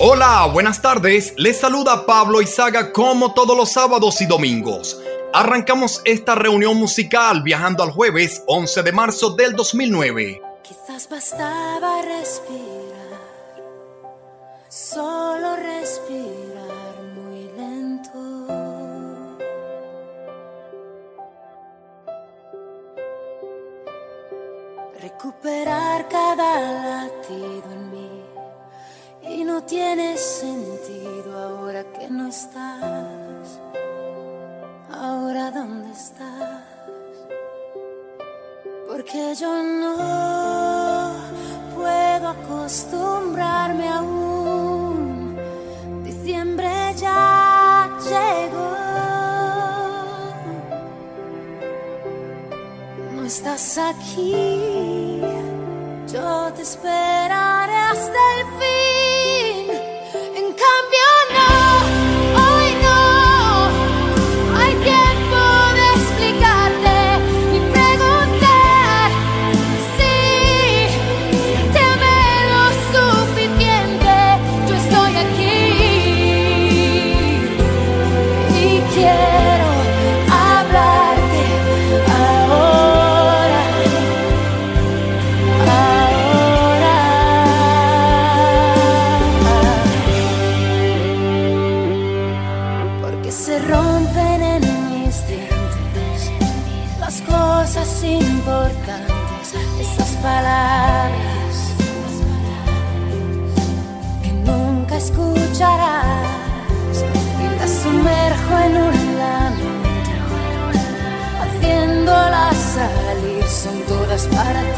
Hola, buenas tardes. Les saluda Pablo Izaga como todos los sábados y domingos. Arrancamos esta reunión musical viajando al jueves 11 de marzo del 2009. Quizás bastaba respirar, solo respirar muy lento. Recuperar cada latido en mí y no tiene sentido ahora que no estás. Ahora dónde estás. Porque yo no puedo acostumbrarme aún. Diciembre ya llegó. No estás aquí. Yo te esperaré hasta el fin. Son todas para ti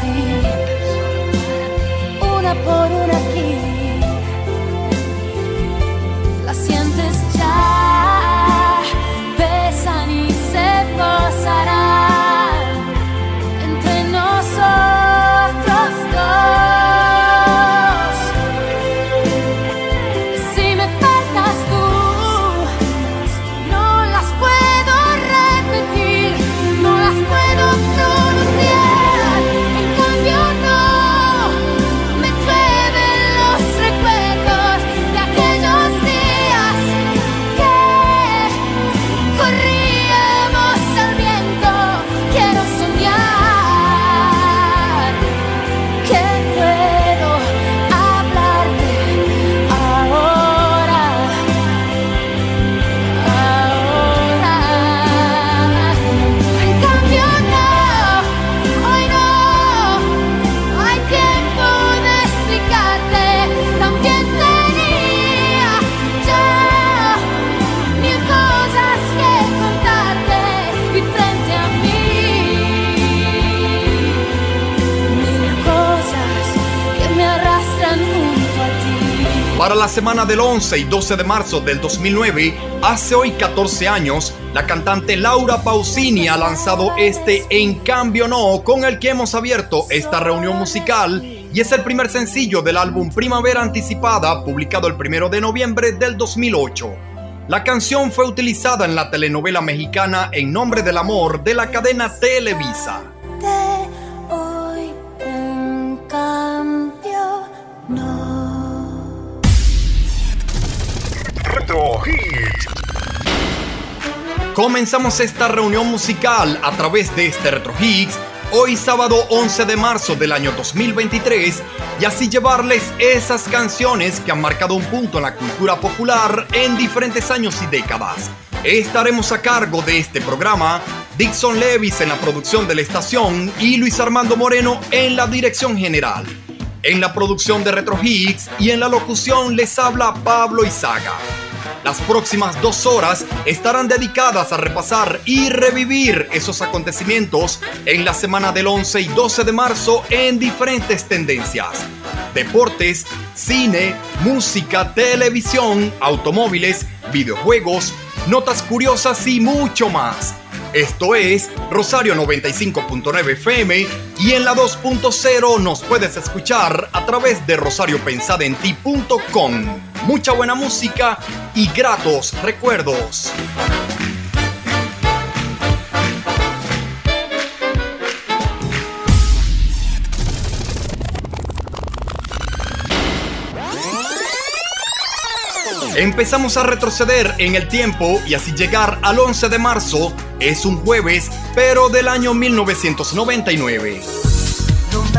la semana del 11 y 12 de marzo del 2009, hace hoy 14 años, la cantante Laura Pausini ha lanzado este En cambio no, con el que hemos abierto esta reunión musical y es el primer sencillo del álbum Primavera Anticipada, publicado el 1 de noviembre del 2008. La canción fue utilizada en la telenovela mexicana En Nombre del Amor de la cadena Televisa. Comenzamos esta reunión musical a través de este Retro Hits hoy sábado 11 de marzo del año 2023 y así llevarles esas canciones que han marcado un punto en la cultura popular en diferentes años y décadas. Estaremos a cargo de este programa Dixon Levis en la producción de la estación y Luis Armando Moreno en la dirección general. En la producción de Retro Hits y en la locución les habla Pablo Izaga. Las próximas dos horas estarán dedicadas a repasar y revivir esos acontecimientos en la semana del 11 y 12 de marzo en diferentes tendencias. Deportes, cine, música, televisión, automóviles, videojuegos, notas curiosas y mucho más. Esto es Rosario 95.9 FM y en la 2.0 nos puedes escuchar a través de rosariopensadenti.com. Mucha buena música y gratos recuerdos. Empezamos a retroceder en el tiempo y así llegar al 11 de marzo. Es un jueves, pero del año 1999. los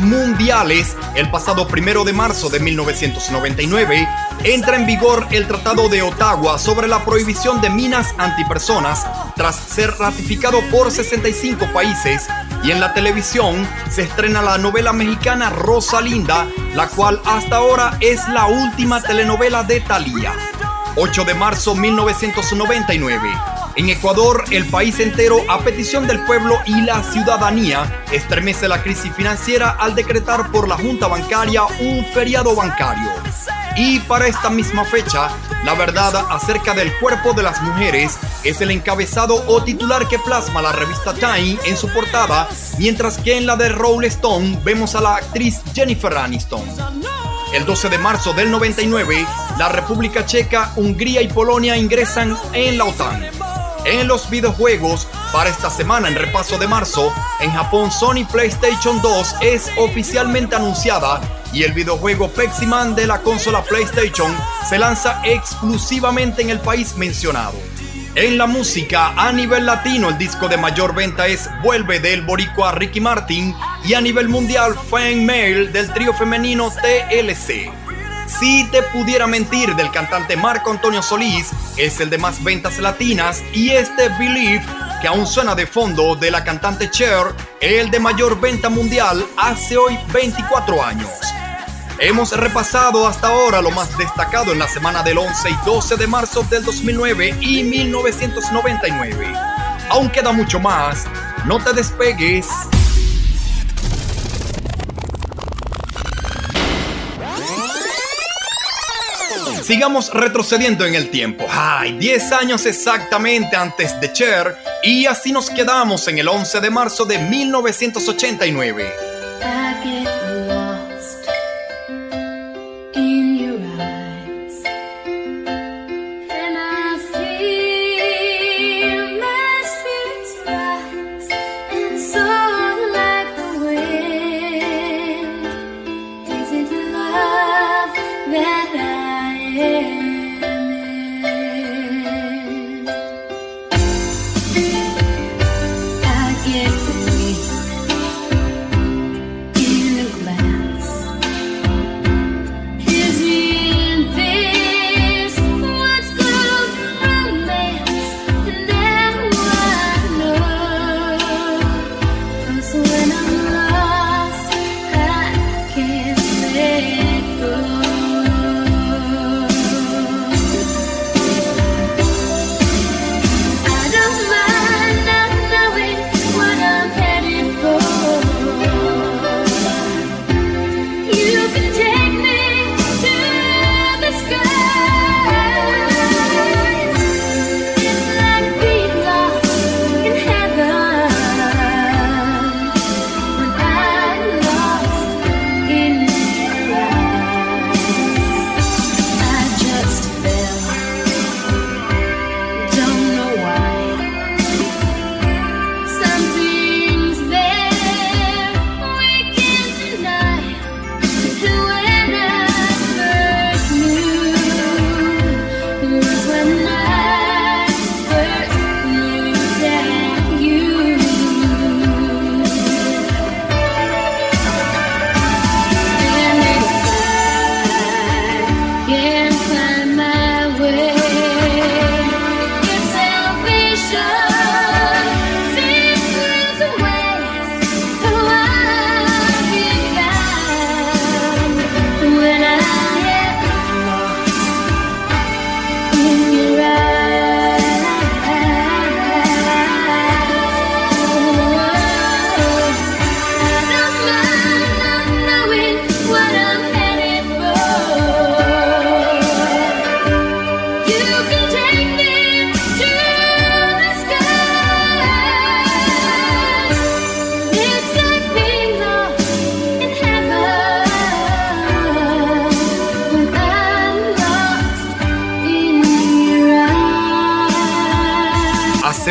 mundiales, el pasado primero de marzo de 1999, entra en vigor el Tratado de Ottawa sobre la prohibición de minas antipersonas tras ser ratificado por 65 países y en la televisión se estrena la novela mexicana Rosalinda, la cual hasta ahora es la última telenovela de Thalía. 8 de marzo 1999. En Ecuador, el país entero, a petición del pueblo y la ciudadanía, estremece la crisis financiera al decretar por la Junta Bancaria un feriado bancario. Y para esta misma fecha, la verdad acerca del cuerpo de las mujeres es el encabezado o titular que plasma la revista Time en su portada, mientras que en la de Rolling Stone vemos a la actriz Jennifer Aniston. El 12 de marzo del 99, la República Checa, Hungría y Polonia ingresan en la OTAN. En los videojuegos, para esta semana en repaso de marzo, en Japón Sony PlayStation 2 es oficialmente anunciada y el videojuego Peximan de la consola PlayStation se lanza exclusivamente en el país mencionado. En la música, a nivel latino, el disco de mayor venta es Vuelve del boricua Ricky Martin y a nivel mundial, Fan Mail del trío femenino TLC. Si te pudiera mentir del cantante Marco Antonio Solís, es el de más ventas latinas y este Believe que aún suena de fondo de la cantante Cher, el de mayor venta mundial, hace hoy 24 años. Hemos repasado hasta ahora lo más destacado en la semana del 11 y 12 de marzo del 2009 y 1999. Aún queda mucho más, no te despegues. Sigamos retrocediendo en el tiempo. Ay, 10 años exactamente antes de Cher y así nos quedamos en el 11 de marzo de 1989.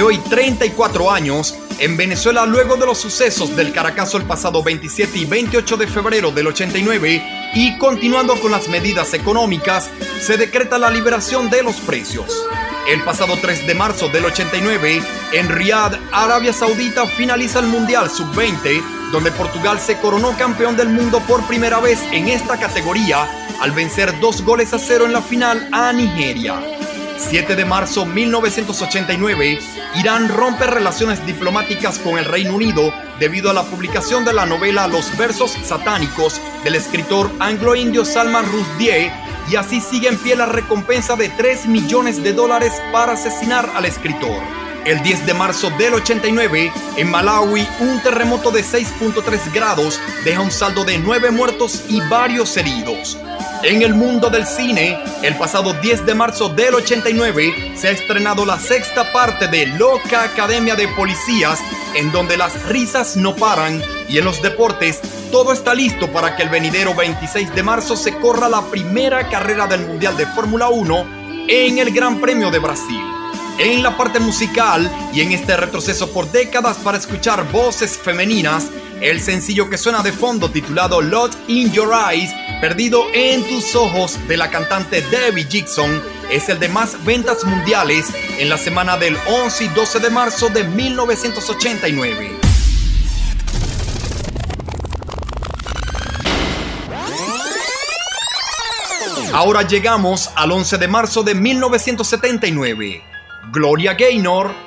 Hoy 34 años, en Venezuela luego de los sucesos del Caracazo el pasado 27 y 28 de febrero del 89 y continuando con las medidas económicas, se decreta la liberación de los precios. El pasado 3 de marzo del 89, en Riyadh, Arabia Saudita finaliza el Mundial Sub-20, donde Portugal se coronó campeón del mundo por primera vez en esta categoría al vencer dos goles a cero en la final a Nigeria. 7 de marzo 1989, Irán rompe relaciones diplomáticas con el Reino Unido debido a la publicación de la novela Los versos satánicos del escritor anglo-indio Salman Rushdie y así sigue en pie la recompensa de 3 millones de dólares para asesinar al escritor. El 10 de marzo del 89, en Malawi, un terremoto de 6.3 grados deja un saldo de 9 muertos y varios heridos. En el mundo del cine, el pasado 10 de marzo del 89 se ha estrenado la sexta parte de Loca Academia de Policías, en donde las risas no paran y en los deportes todo está listo para que el venidero 26 de marzo se corra la primera carrera del Mundial de Fórmula 1 en el Gran Premio de Brasil. En la parte musical y en este retroceso por décadas para escuchar voces femeninas, el sencillo que suena de fondo titulado Lot in Your Eyes, perdido en tus ojos de la cantante Debbie Jackson, es el de más ventas mundiales en la semana del 11 y 12 de marzo de 1989. Ahora llegamos al 11 de marzo de 1979. Gloria Gaynor.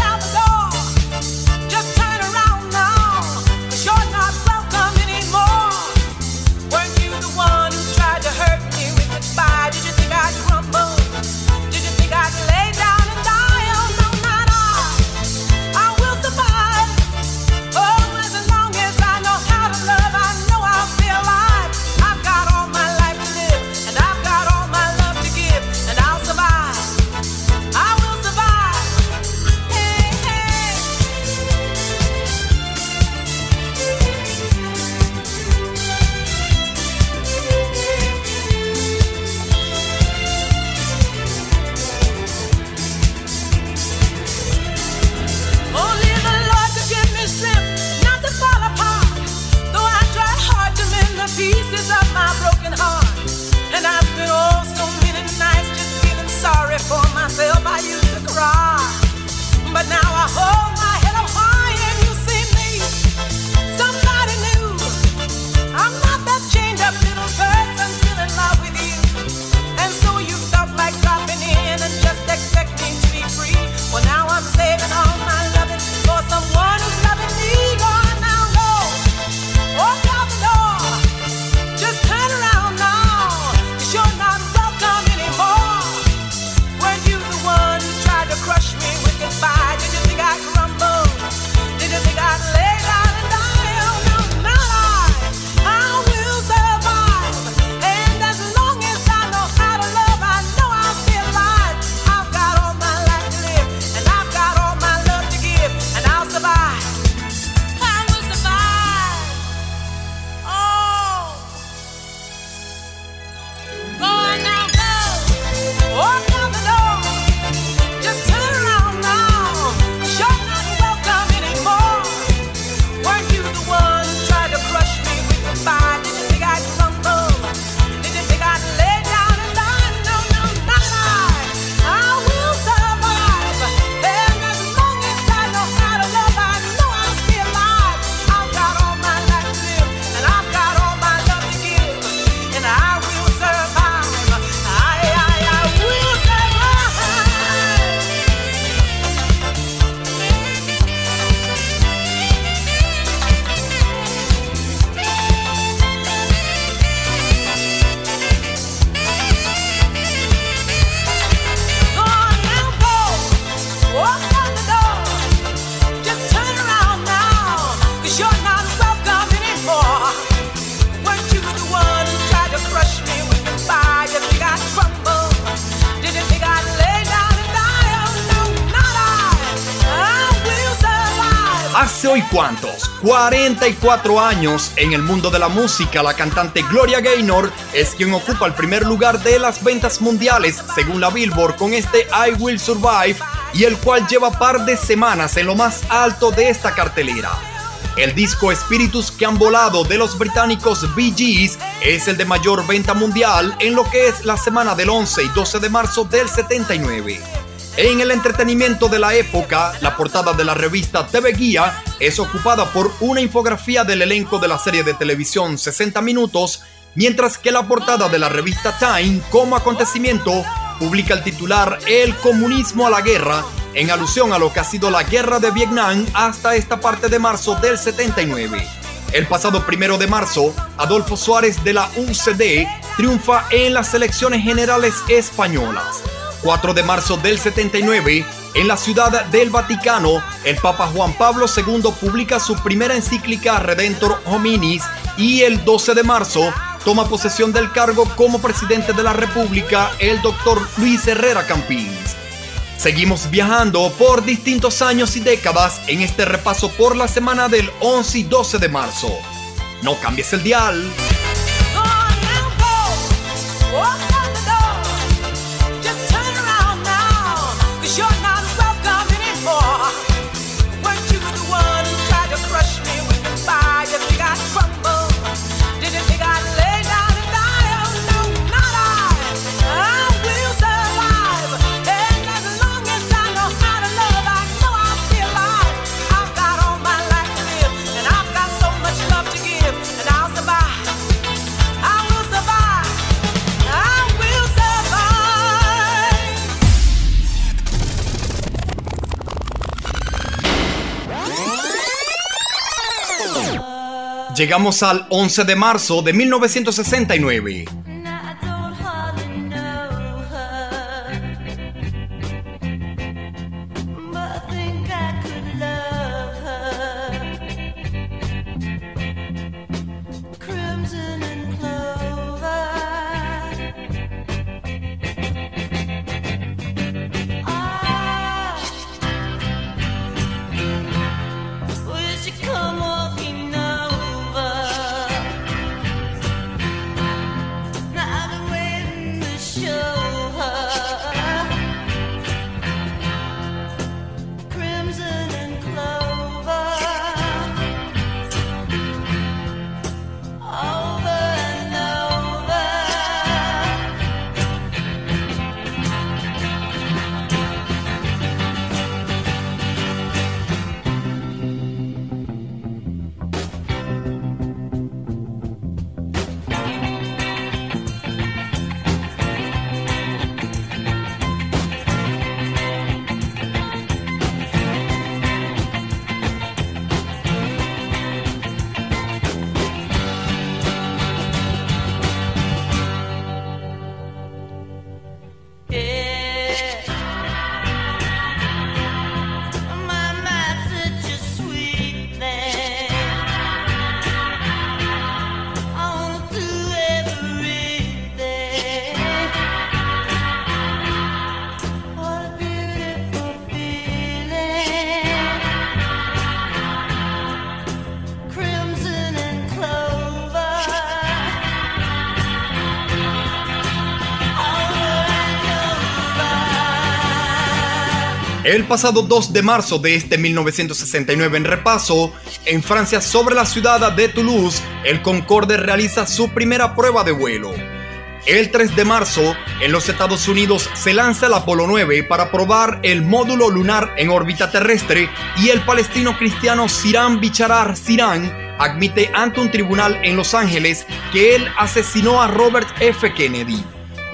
44 años en el mundo de la música, la cantante Gloria Gaynor es quien ocupa el primer lugar de las ventas mundiales según la Billboard con este I Will Survive y el cual lleva par de semanas en lo más alto de esta cartelera. El disco Espíritus que han volado de los británicos Bee Gees es el de mayor venta mundial en lo que es la semana del 11 y 12 de marzo del 79. En el entretenimiento de la época, la portada de la revista TV Guía es ocupada por una infografía del elenco de la serie de televisión 60 Minutos, mientras que la portada de la revista Time, como acontecimiento, publica el titular El comunismo a la guerra, en alusión a lo que ha sido la guerra de Vietnam hasta esta parte de marzo del 79. El pasado primero de marzo, Adolfo Suárez de la UCD triunfa en las elecciones generales españolas. 4 de marzo del 79, en la ciudad del Vaticano, el Papa Juan Pablo II publica su primera encíclica Redentor Hominis y el 12 de marzo toma posesión del cargo como presidente de la República el doctor Luis Herrera Campins. Seguimos viajando por distintos años y décadas en este repaso por la semana del 11 y 12 de marzo. No cambies el dial. Llegamos al 11 de marzo de 1969. El pasado 2 de marzo de este 1969 en repaso, en Francia sobre la ciudad de Toulouse, el Concorde realiza su primera prueba de vuelo. El 3 de marzo, en los Estados Unidos se lanza el Apolo 9 para probar el módulo lunar en órbita terrestre y el palestino cristiano Siran Bicharar Siran admite ante un tribunal en Los Ángeles que él asesinó a Robert F. Kennedy.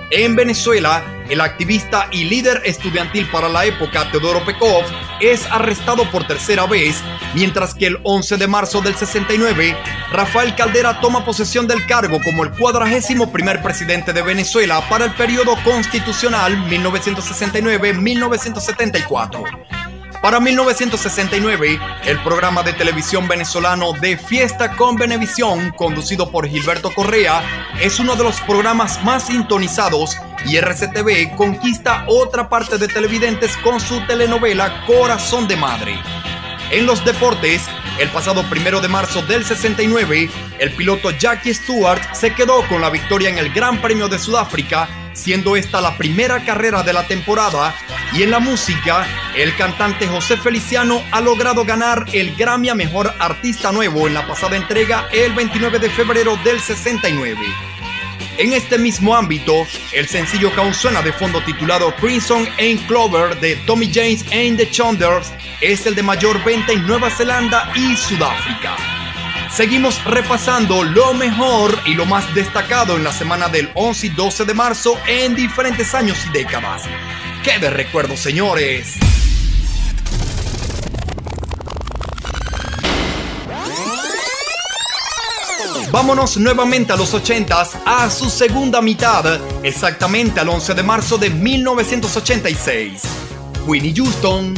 En Venezuela, el activista y líder estudiantil para la época Teodoro Pekov es arrestado por tercera vez, mientras que el 11 de marzo del 69, Rafael Caldera toma posesión del cargo como el cuadragésimo primer presidente de Venezuela para el periodo constitucional 1969-1974. Para 1969, el programa de televisión venezolano De Fiesta con Venevisión, conducido por Gilberto Correa, es uno de los programas más sintonizados y RCTV conquista otra parte de televidentes con su telenovela Corazón de Madre. En los deportes, el pasado primero de marzo del 69, el piloto Jackie Stewart se quedó con la victoria en el Gran Premio de Sudáfrica siendo esta la primera carrera de la temporada, y en la música, el cantante José Feliciano ha logrado ganar el Grammy a Mejor Artista Nuevo en la pasada entrega el 29 de febrero del 69. En este mismo ámbito, el sencillo que aún suena de fondo titulado Crimson and Clover de Tommy James and the Chonders es el de mayor venta en Nueva Zelanda y Sudáfrica. Seguimos repasando lo mejor y lo más destacado en la semana del 11 y 12 de marzo en diferentes años y décadas. ¡Qué de recuerdo, señores! Vámonos nuevamente a los 80s, a su segunda mitad, exactamente al 11 de marzo de 1986. Winnie Houston.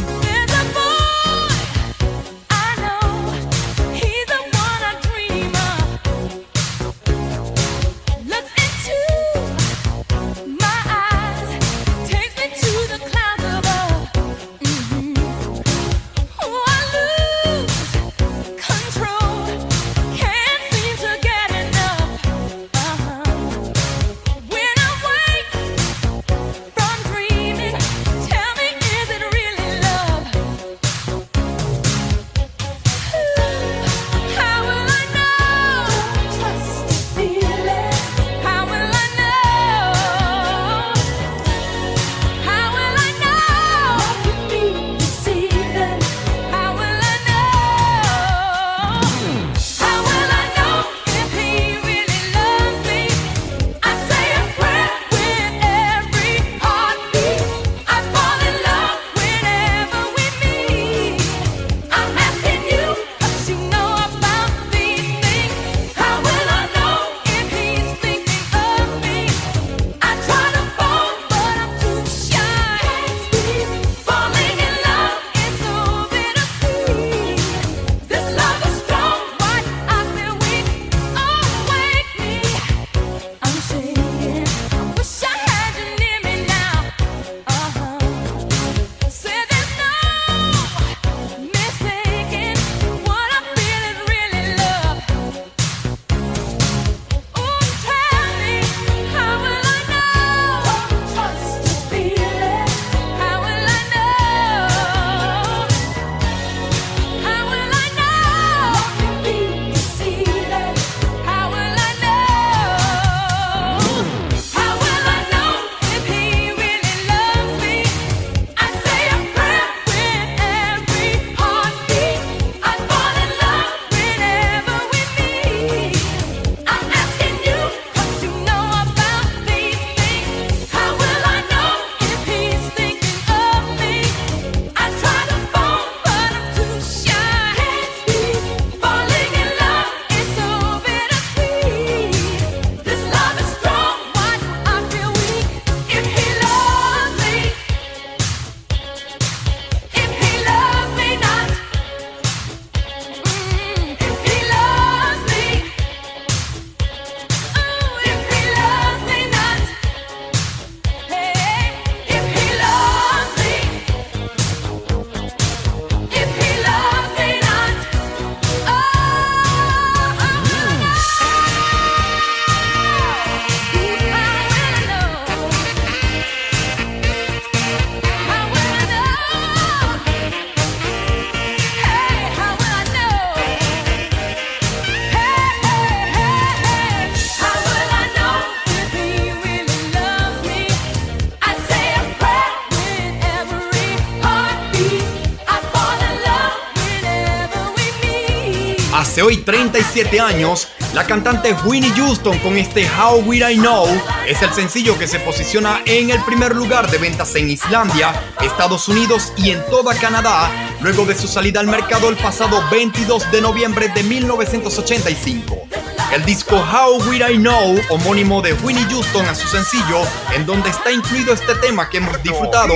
37 años, la cantante Winnie Houston con este How Will I Know es el sencillo que se posiciona en el primer lugar de ventas en Islandia, Estados Unidos y en toda Canadá, luego de su salida al mercado el pasado 22 de noviembre de 1985. El disco How Will I Know, homónimo de Winnie Houston a su sencillo, en donde está incluido este tema que hemos disfrutado,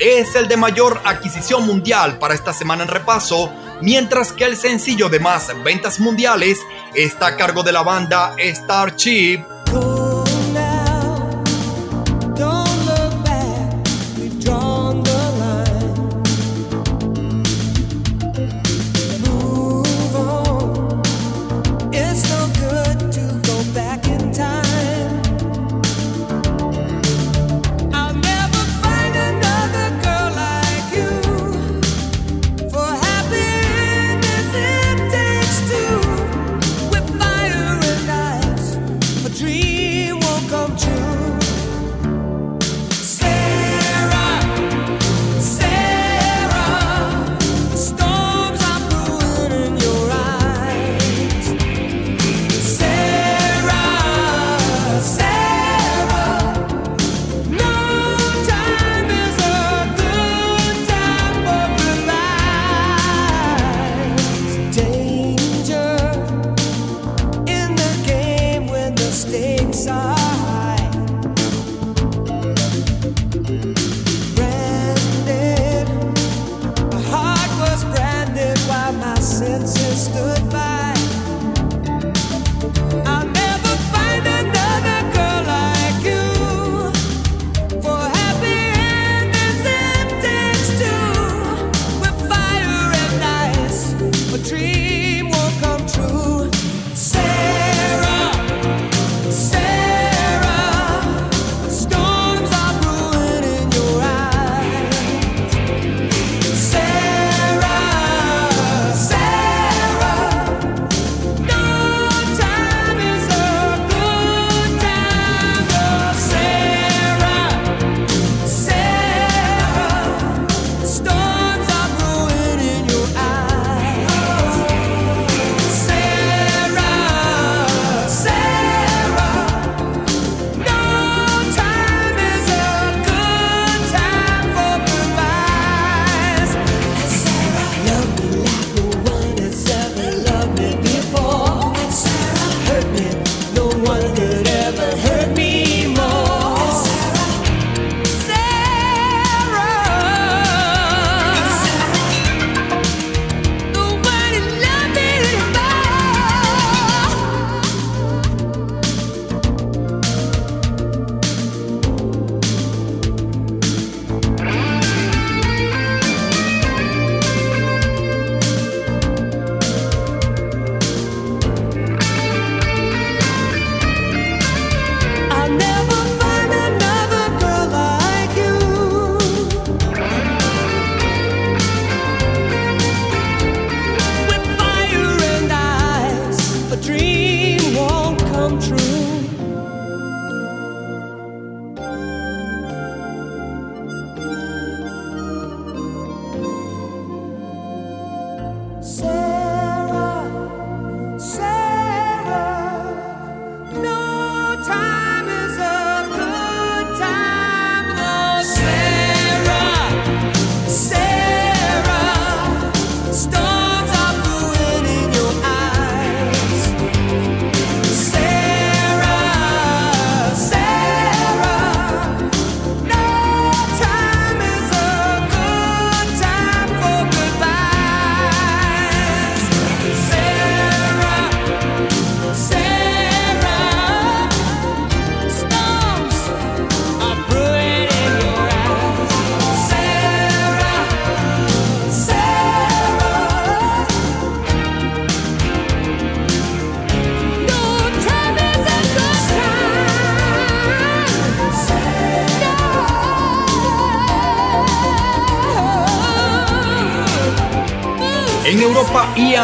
es el de mayor adquisición mundial para esta semana en repaso, mientras que el sencillo de más ventas mundiales está a cargo de la banda Starship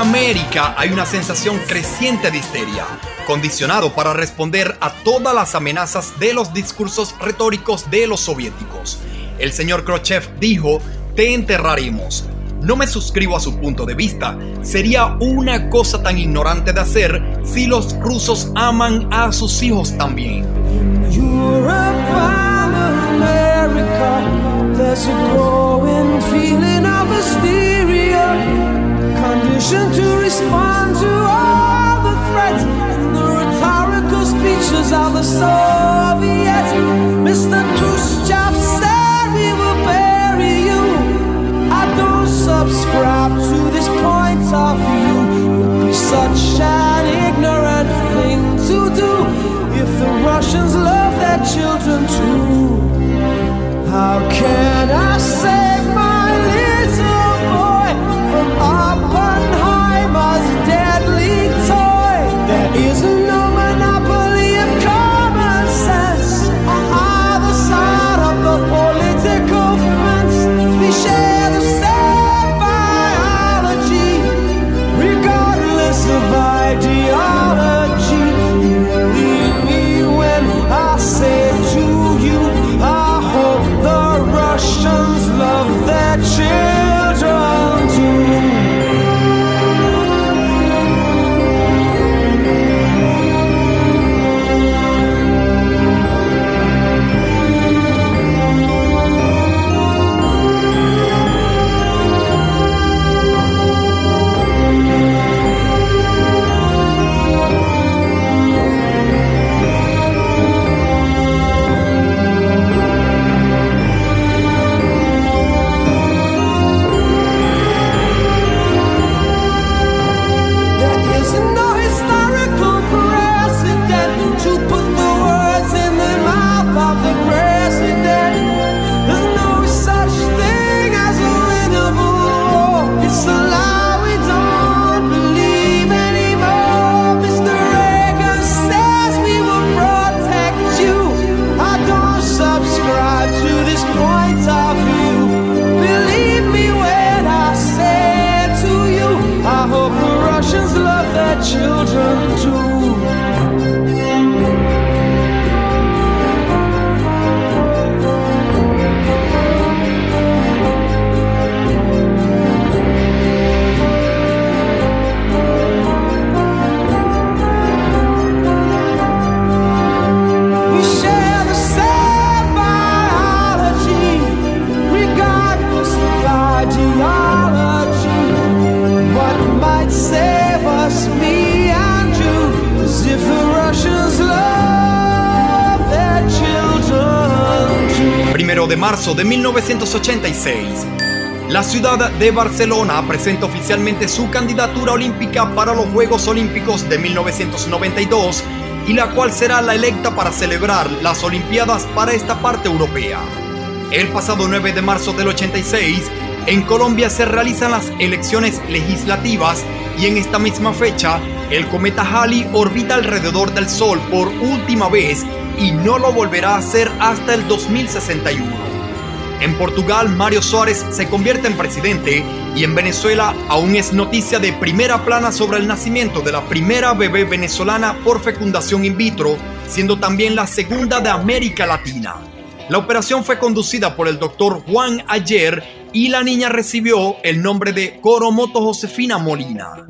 América hay una sensación creciente de histeria, condicionado para responder a todas las amenazas de los discursos retóricos de los soviéticos. El señor Khrushchev dijo, te enterraremos. No me suscribo a su punto de vista. Sería una cosa tan ignorante de hacer si los rusos aman a sus hijos también. To respond to all the threats and the rhetorical speeches of the Soviets. Mr. Khrushchev said we will bury you. I don't subscribe to this point of view. It would be such an ignorant thing to do if the Russians love their children too. How can I save marzo de 1986. La ciudad de Barcelona presenta oficialmente su candidatura olímpica para los Juegos Olímpicos de 1992 y la cual será la electa para celebrar las Olimpiadas para esta parte europea. El pasado 9 de marzo del 86, en Colombia se realizan las elecciones legislativas y en esta misma fecha, el cometa Halley orbita alrededor del Sol por última vez y no lo volverá a hacer hasta el 2061. En Portugal, Mario Suárez se convierte en presidente y en Venezuela aún es noticia de primera plana sobre el nacimiento de la primera bebé venezolana por fecundación in vitro, siendo también la segunda de América Latina. La operación fue conducida por el doctor Juan Ayer y la niña recibió el nombre de Coromoto Josefina Molina.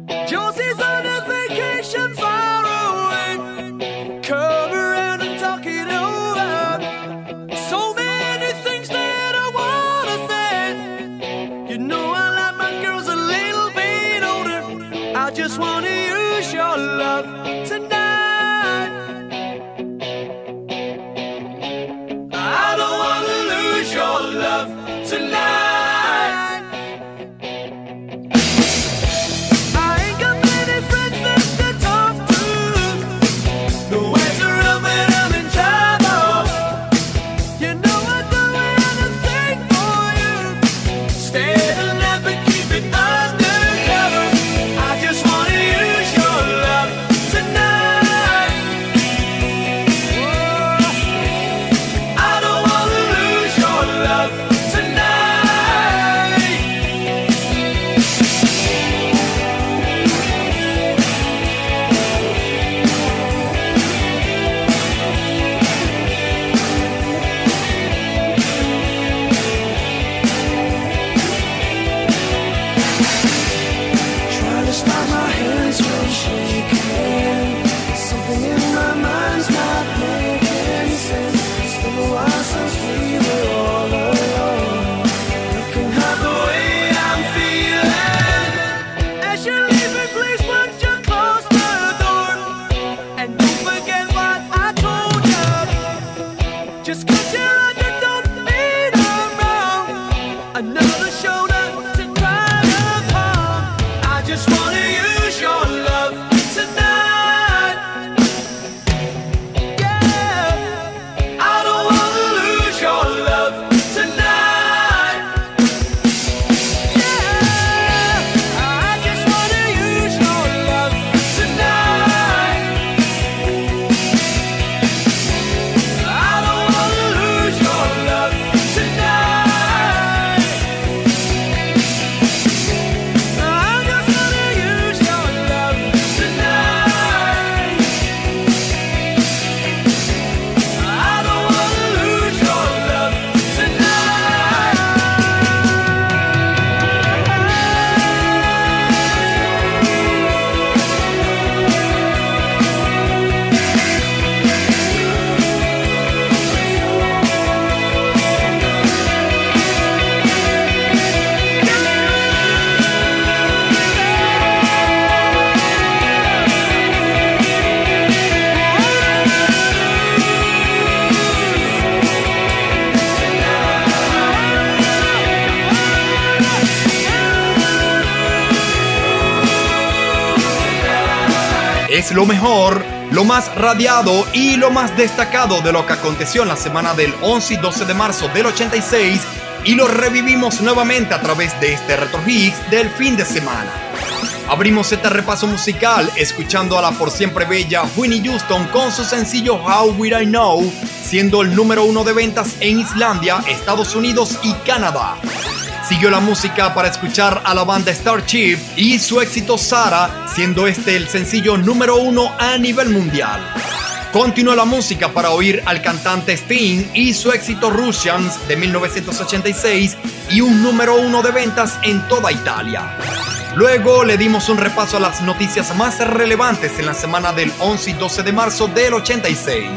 Lo mejor, lo más radiado y lo más destacado de lo que aconteció en la semana del 11 y 12 de marzo del 86 y lo revivimos nuevamente a través de este Retro del fin de semana. Abrimos este repaso musical escuchando a la por siempre bella Winnie Houston con su sencillo How Will I Know, siendo el número uno de ventas en Islandia, Estados Unidos y Canadá. Siguió la música para escuchar a la banda Starship y su éxito Sara, siendo este el sencillo número uno a nivel mundial. Continuó la música para oír al cantante Sting y su éxito Russians de 1986 y un número uno de ventas en toda Italia. Luego le dimos un repaso a las noticias más relevantes en la semana del 11 y 12 de marzo del 86.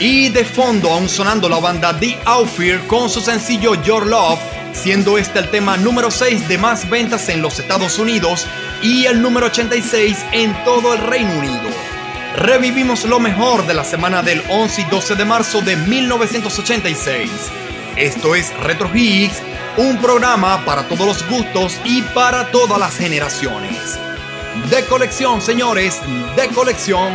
Y de fondo aún sonando la banda The Outfear con su sencillo Your Love siendo este el tema número 6 de más ventas en los Estados Unidos y el número 86 en todo el Reino Unido. Revivimos lo mejor de la semana del 11 y 12 de marzo de 1986. Esto es Retro Hits, un programa para todos los gustos y para todas las generaciones. De colección, señores, de colección.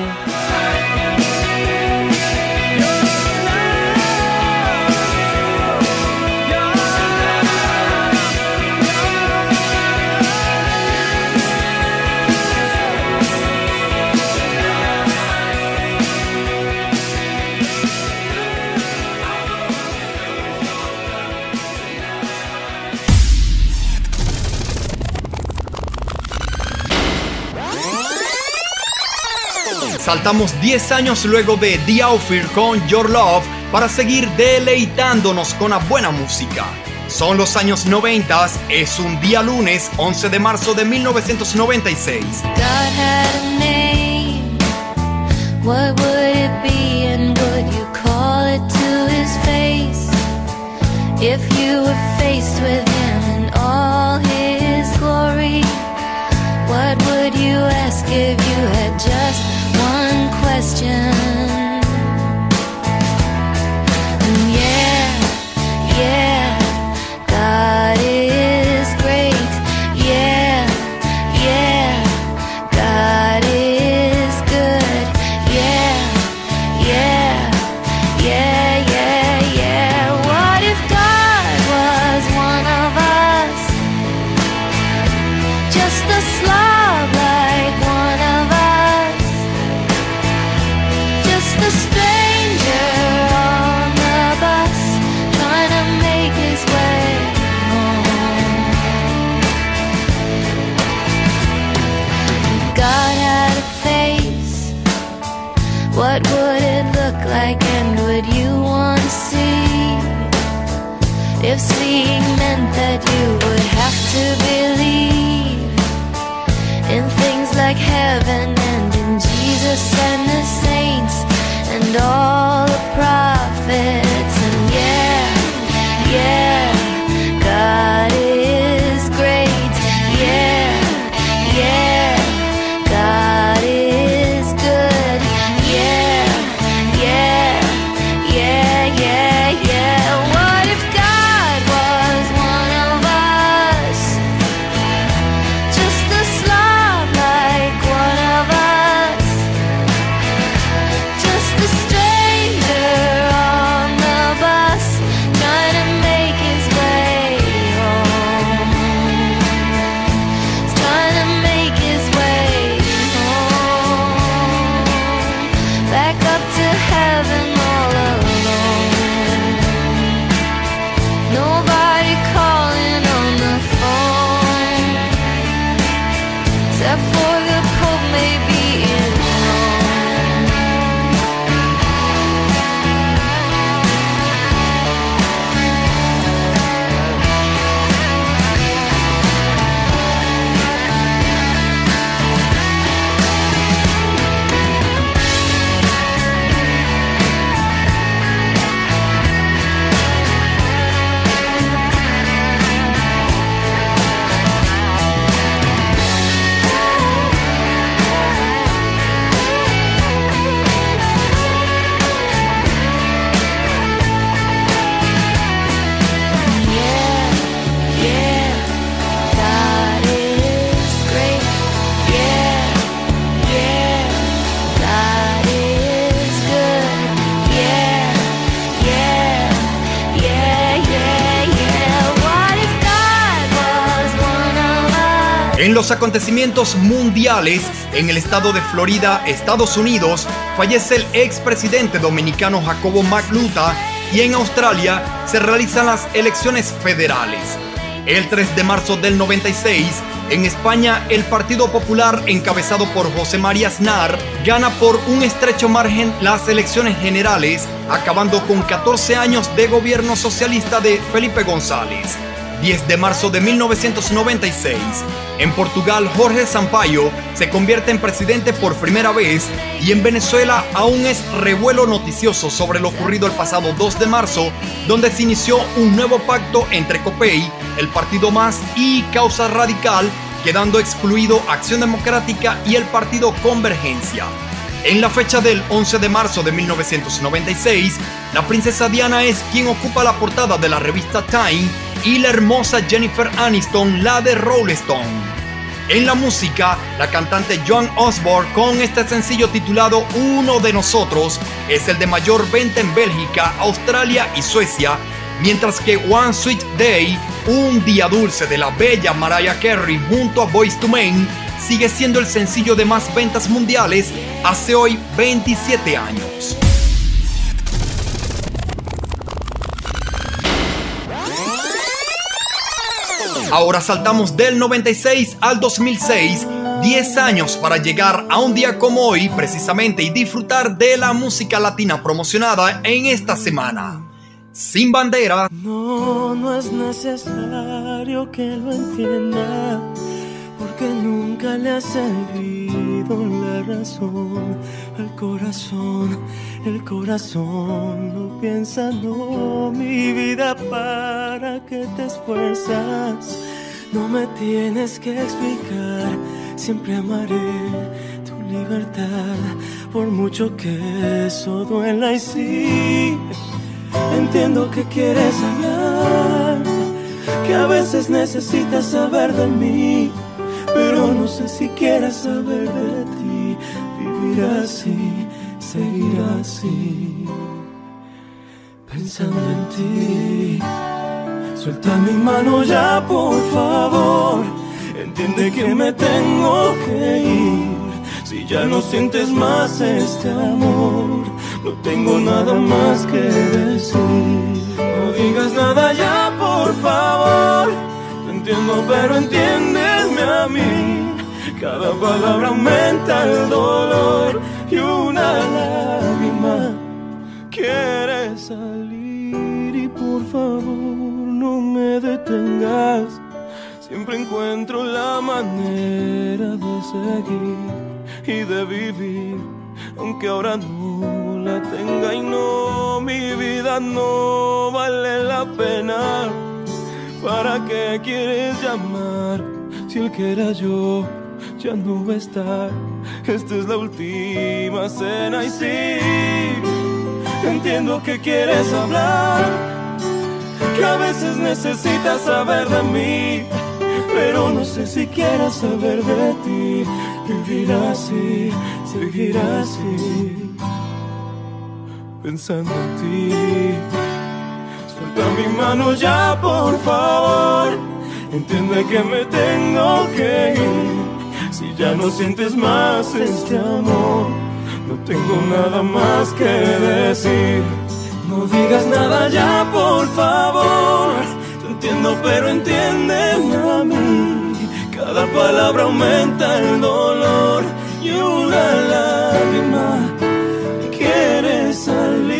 Saltamos 10 años luego de The Outfit con Your Love para seguir deleitándonos con la buena música. Son los años 90, es un día lunes 11 de marzo de 1996. God had a name. What would it be and would you question. It to his face? If you were faced with him in all his glory, what would you ask if you had just question yeah, los acontecimientos mundiales, en el estado de Florida, Estados Unidos, fallece el expresidente dominicano Jacobo Magluta y en Australia se realizan las elecciones federales. El 3 de marzo del 96, en España, el Partido Popular, encabezado por José María Aznar, gana por un estrecho margen las elecciones generales, acabando con 14 años de gobierno socialista de Felipe González. 10 de marzo de 1996. En Portugal, Jorge Sampaio se convierte en presidente por primera vez y en Venezuela aún es revuelo noticioso sobre lo ocurrido el pasado 2 de marzo, donde se inició un nuevo pacto entre COPEI, el Partido Más y Causa Radical, quedando excluido Acción Democrática y el Partido Convergencia. En la fecha del 11 de marzo de 1996, la princesa Diana es quien ocupa la portada de la revista Time y la hermosa Jennifer Aniston la de Rolling Stone. En la música, la cantante Joan Osborne con este sencillo titulado Uno de nosotros es el de mayor venta en Bélgica, Australia y Suecia, mientras que One Sweet Day, un día dulce de la bella Mariah Carey junto a Boys to Men, sigue siendo el sencillo de más ventas mundiales hace hoy 27 años. Ahora saltamos del 96 al 2006, 10 años para llegar a un día como hoy precisamente y disfrutar de la música latina promocionada en esta semana. Sin bandera. No, no es necesario que lo entienda porque nunca le ha servido la razón al corazón. El corazón no piensa, no, mi vida, para que te esfuerzas. No me tienes que explicar, siempre amaré tu libertad, por mucho que eso duela y sí. Entiendo que quieres hablar, que a veces necesitas saber de mí pero no sé si quieres saber de ti. Vivir así, seguir así, pensando en ti. Suelta mi mano ya, por favor. Entiende que me tengo que ir. Si ya no sientes más este amor, no tengo nada más que decir. No digas nada ya, por favor. Te entiendo, pero entiende a mí. Cada palabra aumenta el dolor y una lágrima quiere salir y por favor no me detengas. Siempre encuentro la manera de seguir y de vivir, aunque ahora no la tenga y no, mi vida no vale la pena. ¿Para qué quieres llamar? Si el que era yo ya no va a estar, esta es la última cena y sí, entiendo que quieres hablar, que a veces necesitas saber de mí, pero no sé si quieras saber de ti, vivir así, seguir así, pensando en ti. Suelta mi mano ya, por favor Entiende que me tengo que ir. Si ya no sientes más este amor, no tengo nada más que decir. No digas nada ya, por favor. Te entiendo, pero entiéndeme a mí. Cada palabra aumenta el dolor y una lágrima quiere salir.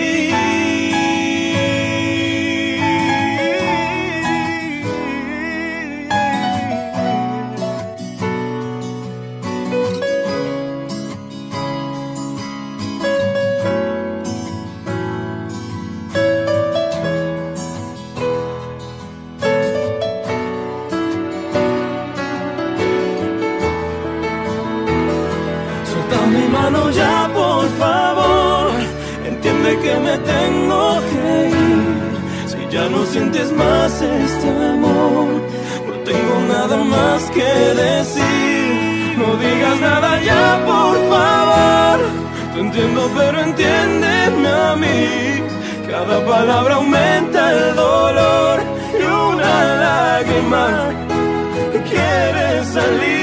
pero entiéndeme a mí. Cada palabra aumenta el dolor y una lágrima quiere salir.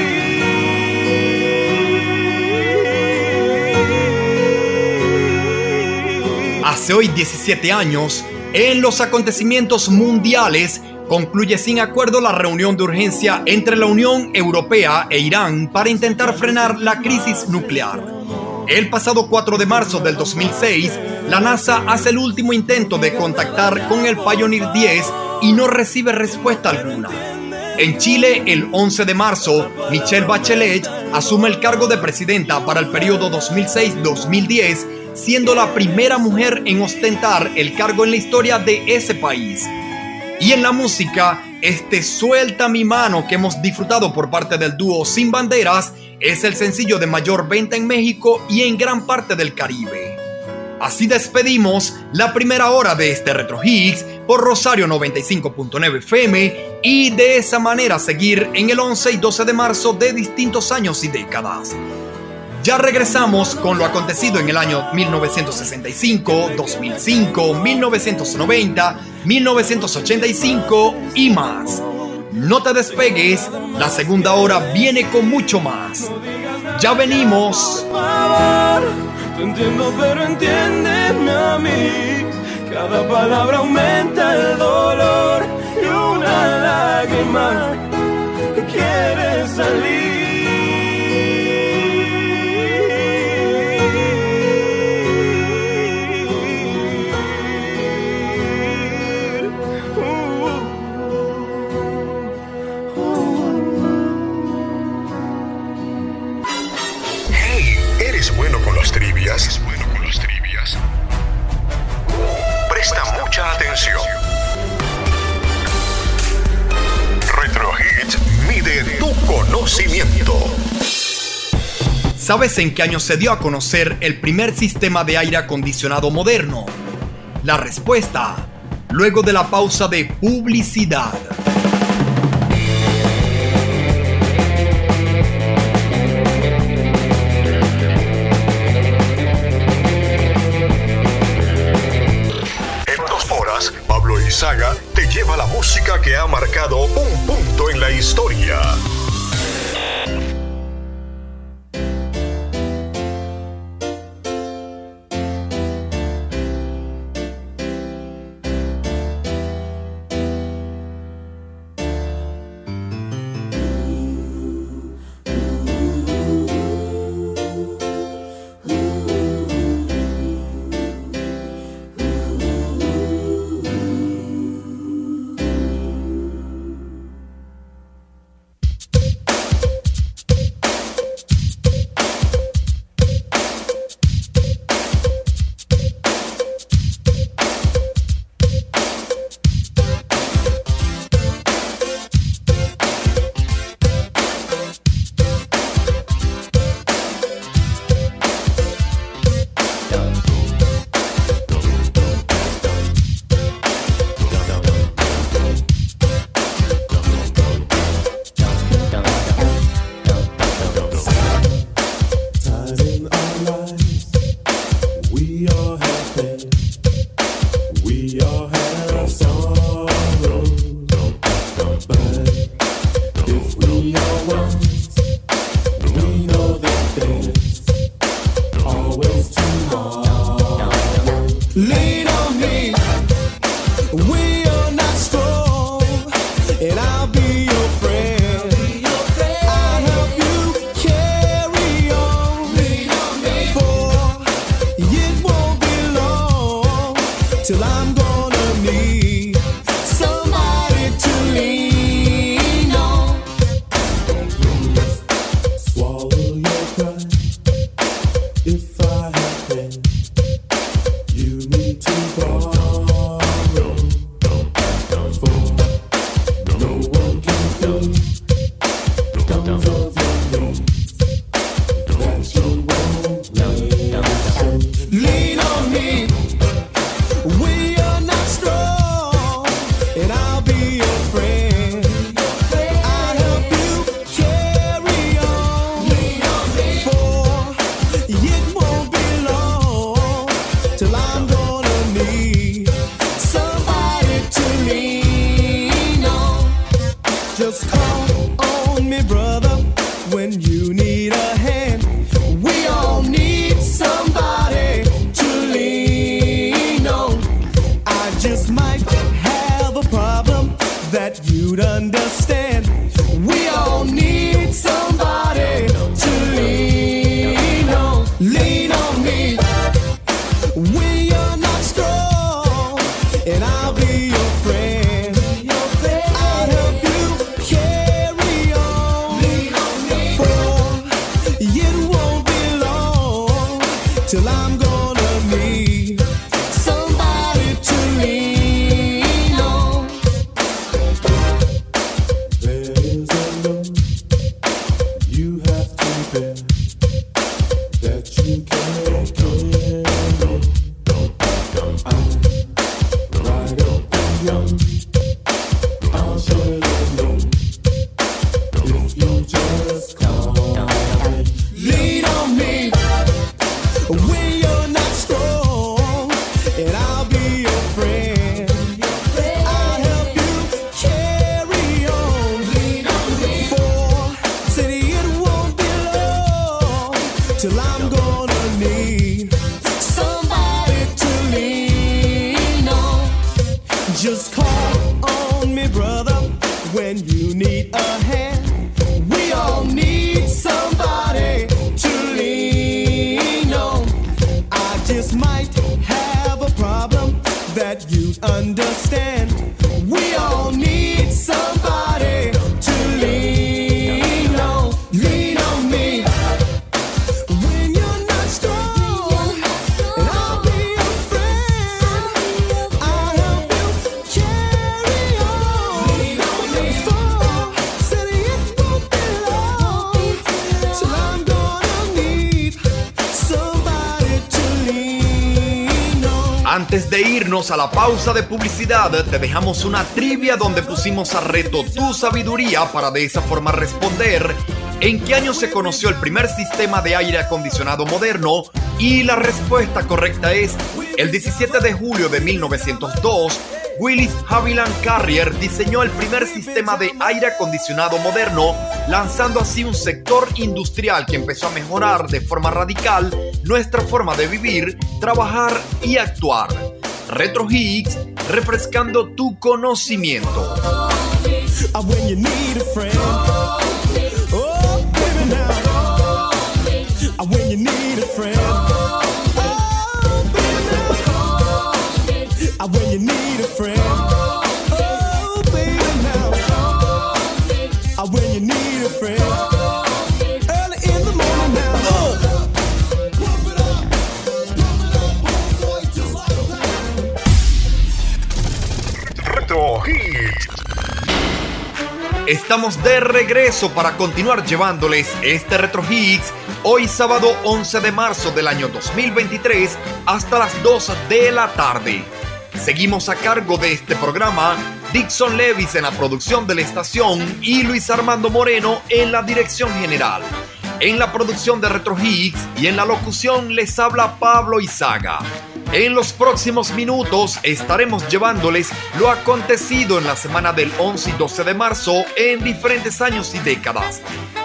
Hace hoy 17 años, en los acontecimientos mundiales, concluye sin acuerdo la reunión de urgencia entre la Unión Europea e Irán para intentar frenar la crisis nuclear. El pasado 4 de marzo del 2006, la NASA hace el último intento de contactar con el Pioneer 10 y no recibe respuesta alguna. En Chile, el 11 de marzo, Michelle Bachelet asume el cargo de presidenta para el periodo 2006-2010, siendo la primera mujer en ostentar el cargo en la historia de ese país. Y en la música, este Suelta mi mano que hemos disfrutado por parte del dúo Sin Banderas es el sencillo de mayor venta en México y en gran parte del Caribe. Así despedimos la primera hora de este Retro Higgs por Rosario 95.9 FM y de esa manera seguir en el 11 y 12 de marzo de distintos años y décadas. Ya regresamos con lo acontecido en el año 1965, 2005, 1990, 1985 y más. No te despegues, la segunda hora viene con mucho más. Ya venimos. Te entiendo, pero entiéndeme a mí. Cada palabra aumenta el dolor y una lágrima quiere salir. Hits mide tu conocimiento. ¿Sabes en qué año se dio a conocer el primer sistema de aire acondicionado moderno? La respuesta, luego de la pausa de publicidad. Música que ha marcado un punto en la historia. Pausa de publicidad, te dejamos una trivia donde pusimos a reto tu sabiduría para de esa forma responder en qué año se conoció el primer sistema de aire acondicionado moderno y la respuesta correcta es el 17 de julio de 1902. Willis Haviland Carrier diseñó el primer sistema de aire acondicionado moderno, lanzando así un sector industrial que empezó a mejorar de forma radical nuestra forma de vivir, trabajar y actuar. Retro Higgs, refrescando tu conocimiento. Estamos de regreso para continuar llevándoles este Retro Hits hoy sábado 11 de marzo del año 2023 hasta las 2 de la tarde. Seguimos a cargo de este programa Dixon Levis en la producción de la estación y Luis Armando Moreno en la dirección general. En la producción de Retro Hits y en la locución les habla Pablo Izaga. En los próximos minutos estaremos llevándoles lo acontecido en la semana del 11 y 12 de marzo en diferentes años y décadas.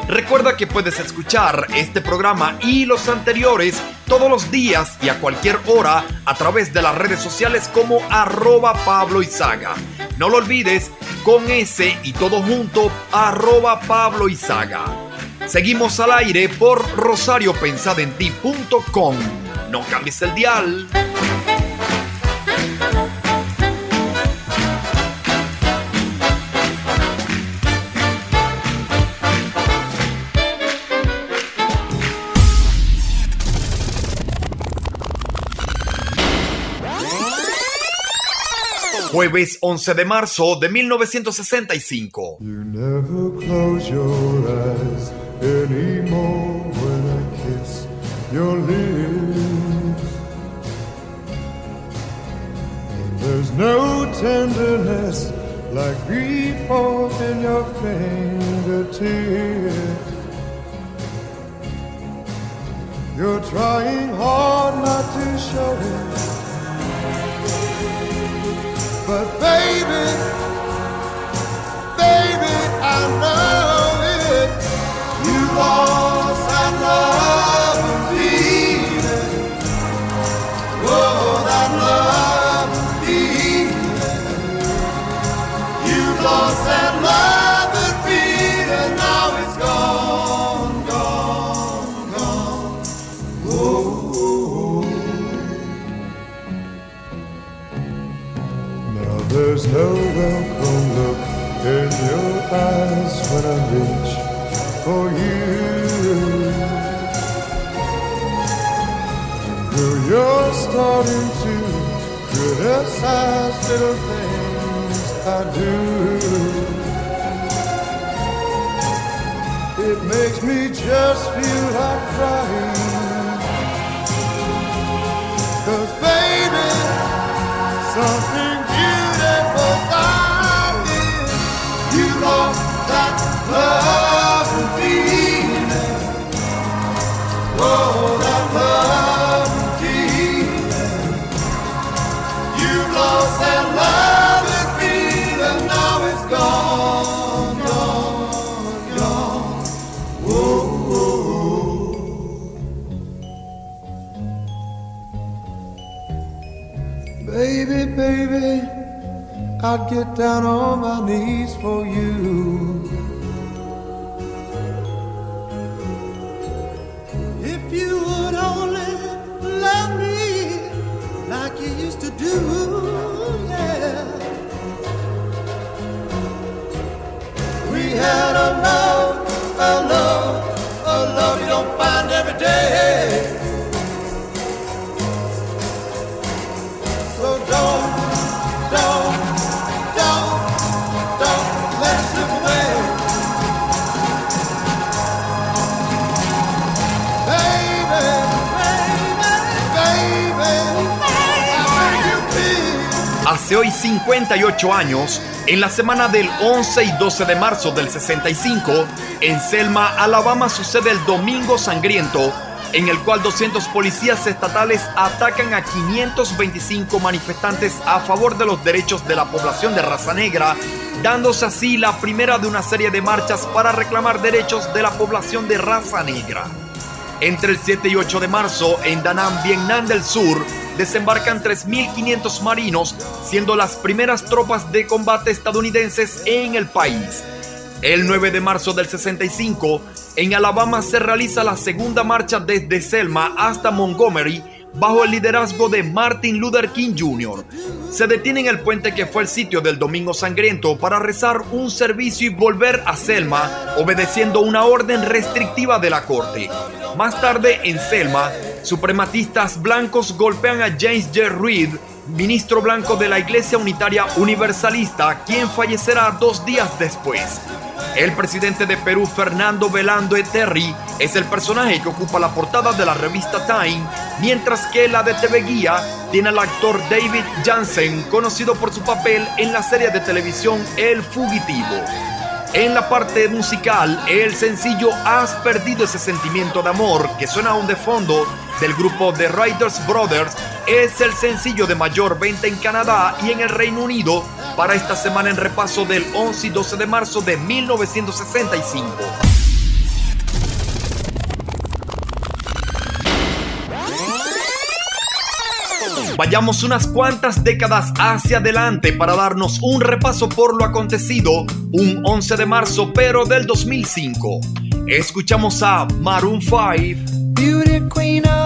Recuerda que puedes escuchar este programa y los anteriores todos los días y a cualquier hora a través de las redes sociales como arroba Pablo Izaga. No lo olvides con ese y todo junto arroba Pablo Izaga. Seguimos al aire por rosariopensadenti.com. No cambies el dial. Jueves 11 de marzo de 1965. You never close your eyes anymore when I kiss your lips. There's no tenderness like before in your fingertips. You're trying hard not to show it. But baby, baby, I know it. You lost that love there's no welcome look in your eyes when I reach for you. Girl, you're starting to criticize little things I do. It makes me just feel like crying. Cause baby, something beautiful I did. You lost that love and feeling. Oh, that love Baby, I'd get down on my knees for you. If you would only love me like you used to do, yeah. We had a love, a love, a love you don't find every day. Hace hoy 58 años, en la semana del 11 y 12 de marzo del 65, en Selma, Alabama, sucede el Domingo Sangriento, en el cual 200 policías estatales atacan a 525 manifestantes a favor de los derechos de la población de raza negra, dándose así la primera de una serie de marchas para reclamar derechos de la población de raza negra. Entre el 7 y 8 de marzo, en Da Nang, Vietnam del Sur, desembarcan 3.500 marinos, siendo las primeras tropas de combate estadounidenses en el país. El 9 de marzo del 65, en Alabama se realiza la segunda marcha desde Selma hasta Montgomery bajo el liderazgo de Martin Luther King Jr. Se detiene en el puente que fue el sitio del Domingo Sangriento para rezar un servicio y volver a Selma, obedeciendo una orden restrictiva de la corte. Más tarde, en Selma, suprematistas blancos golpean a James J. Reed, ministro blanco de la Iglesia Unitaria Universalista, quien fallecerá dos días después. El presidente de Perú, Fernando Velando Eterri, es el personaje que ocupa la portada de la revista Time, mientras que la de TV Guía tiene al actor David Jansen, conocido por su papel en la serie de televisión El Fugitivo. En la parte musical, el sencillo Has perdido ese sentimiento de amor que suena aún de fondo del grupo The Riders Brothers es el sencillo de mayor venta en Canadá y en el Reino Unido para esta semana en repaso del 11 y 12 de marzo de 1965. Vayamos unas cuantas décadas hacia adelante para darnos un repaso por lo acontecido un 11 de marzo pero del 2005. Escuchamos a Maroon 5. Beauty queen of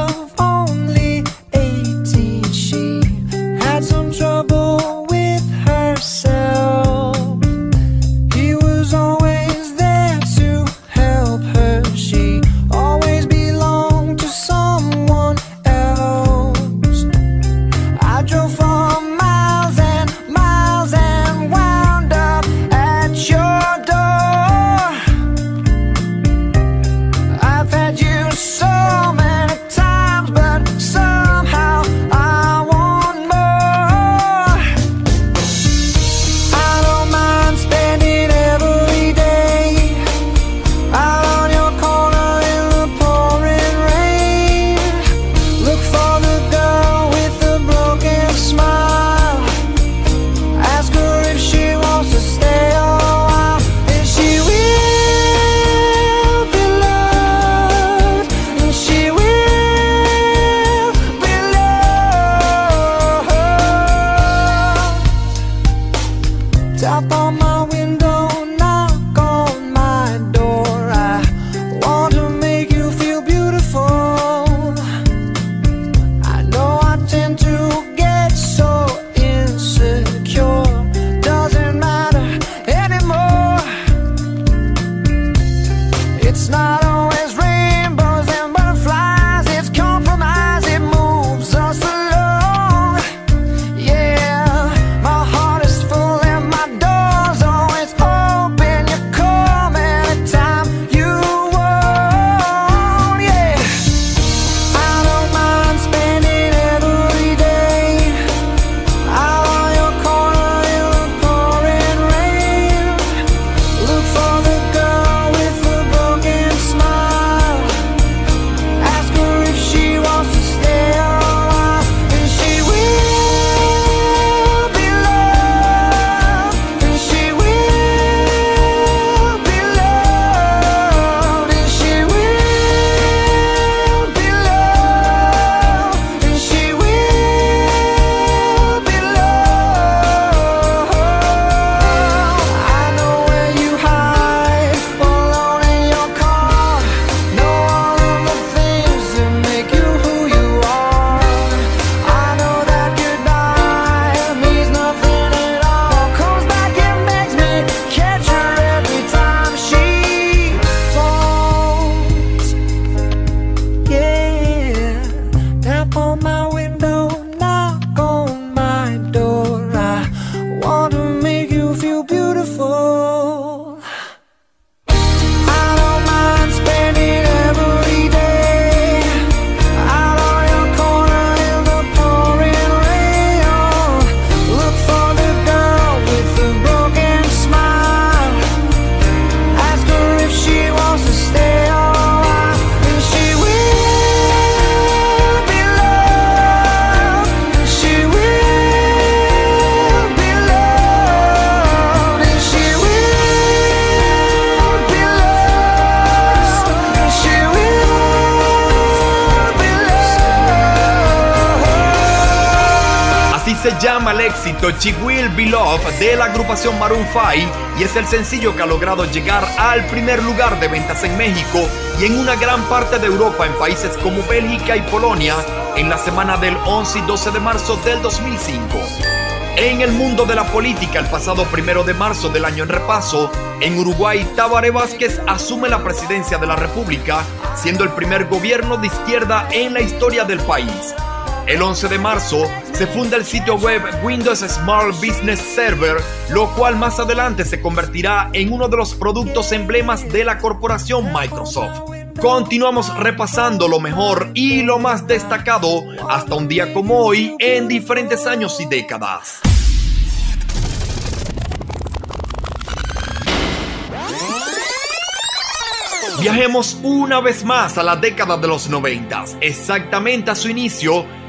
de la agrupación Maroon 5 y es el sencillo que ha logrado llegar al primer lugar de ventas en México y en una gran parte de Europa en países como Bélgica y Polonia en la semana del 11 y 12 de marzo del 2005. En el mundo de la política, el pasado primero de marzo del año en repaso, en Uruguay, Tabaré Vázquez asume la presidencia de la República, siendo el primer gobierno de izquierda en la historia del país. El 11 de marzo se funda el sitio web Windows Small Business Server, lo cual más adelante se convertirá en uno de los productos emblemas de la corporación Microsoft. Continuamos repasando lo mejor y lo más destacado hasta un día como hoy en diferentes años y décadas. Viajemos una vez más a la década de los 90, exactamente a su inicio.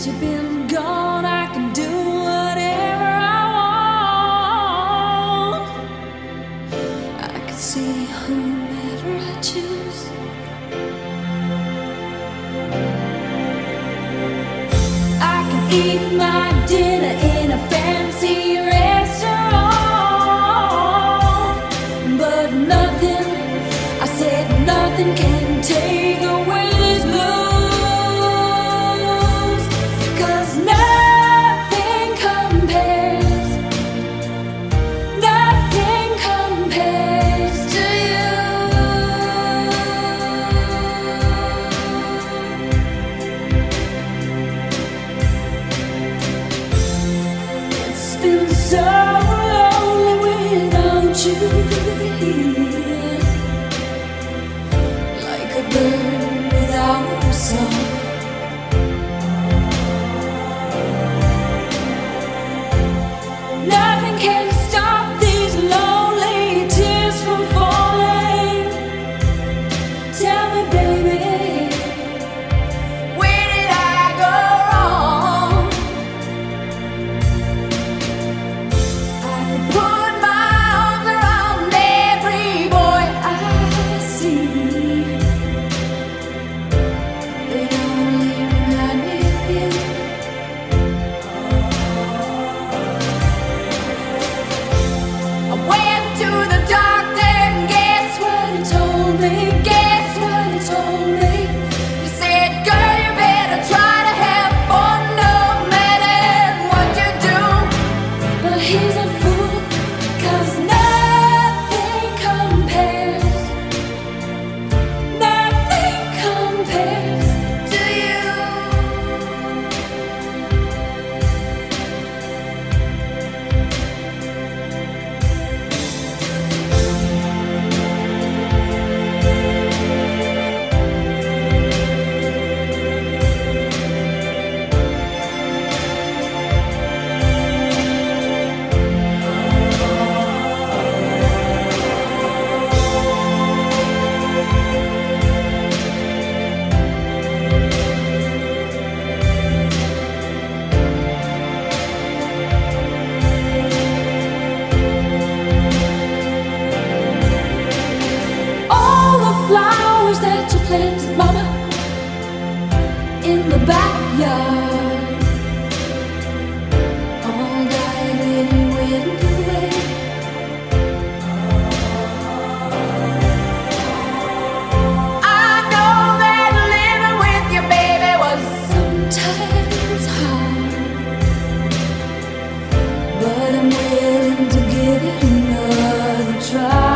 Since you've been gone, I can willing to give it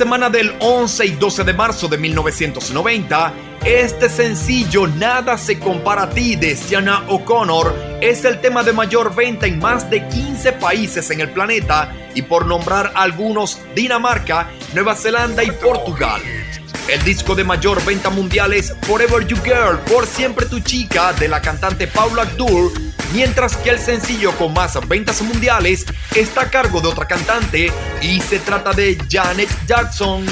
semana del 11 y 12 de marzo de 1990, este sencillo Nada se compara a ti de Sienna O'Connor es el tema de mayor venta en más de 15 países en el planeta y por nombrar algunos Dinamarca, Nueva Zelanda y Portugal. El disco de mayor venta mundial es Forever You Girl, por siempre tu chica, de la cantante Paula Abdul, mientras que el sencillo con más ventas mundiales está a cargo de otra cantante y se trata de Janet Jackson.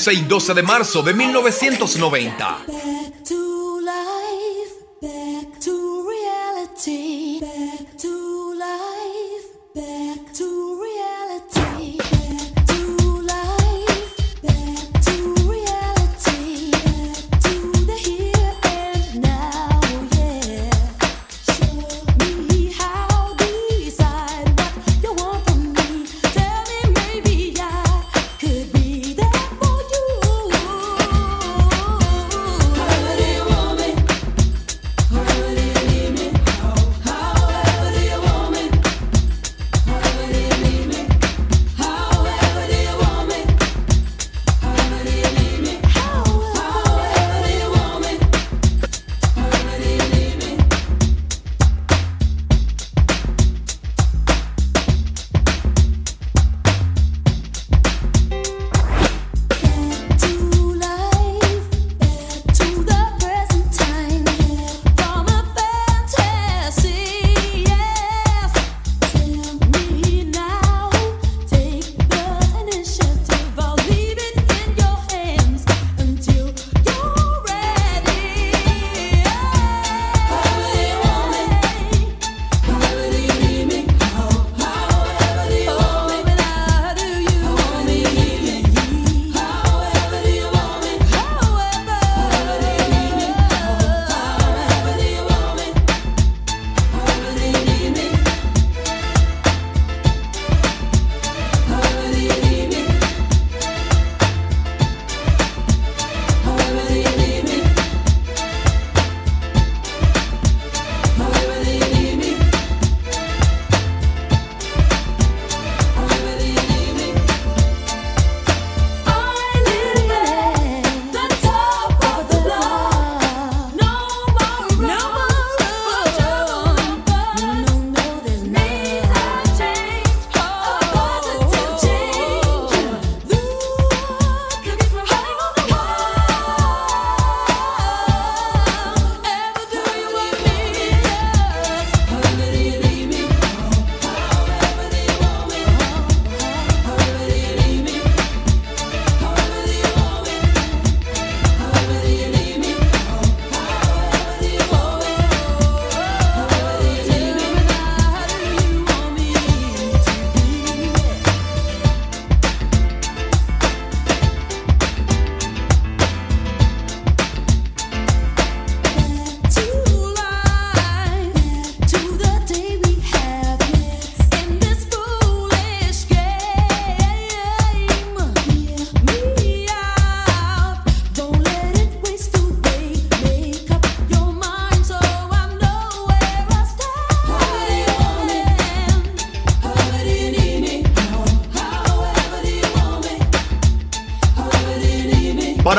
11 y 12 de marzo de 1990.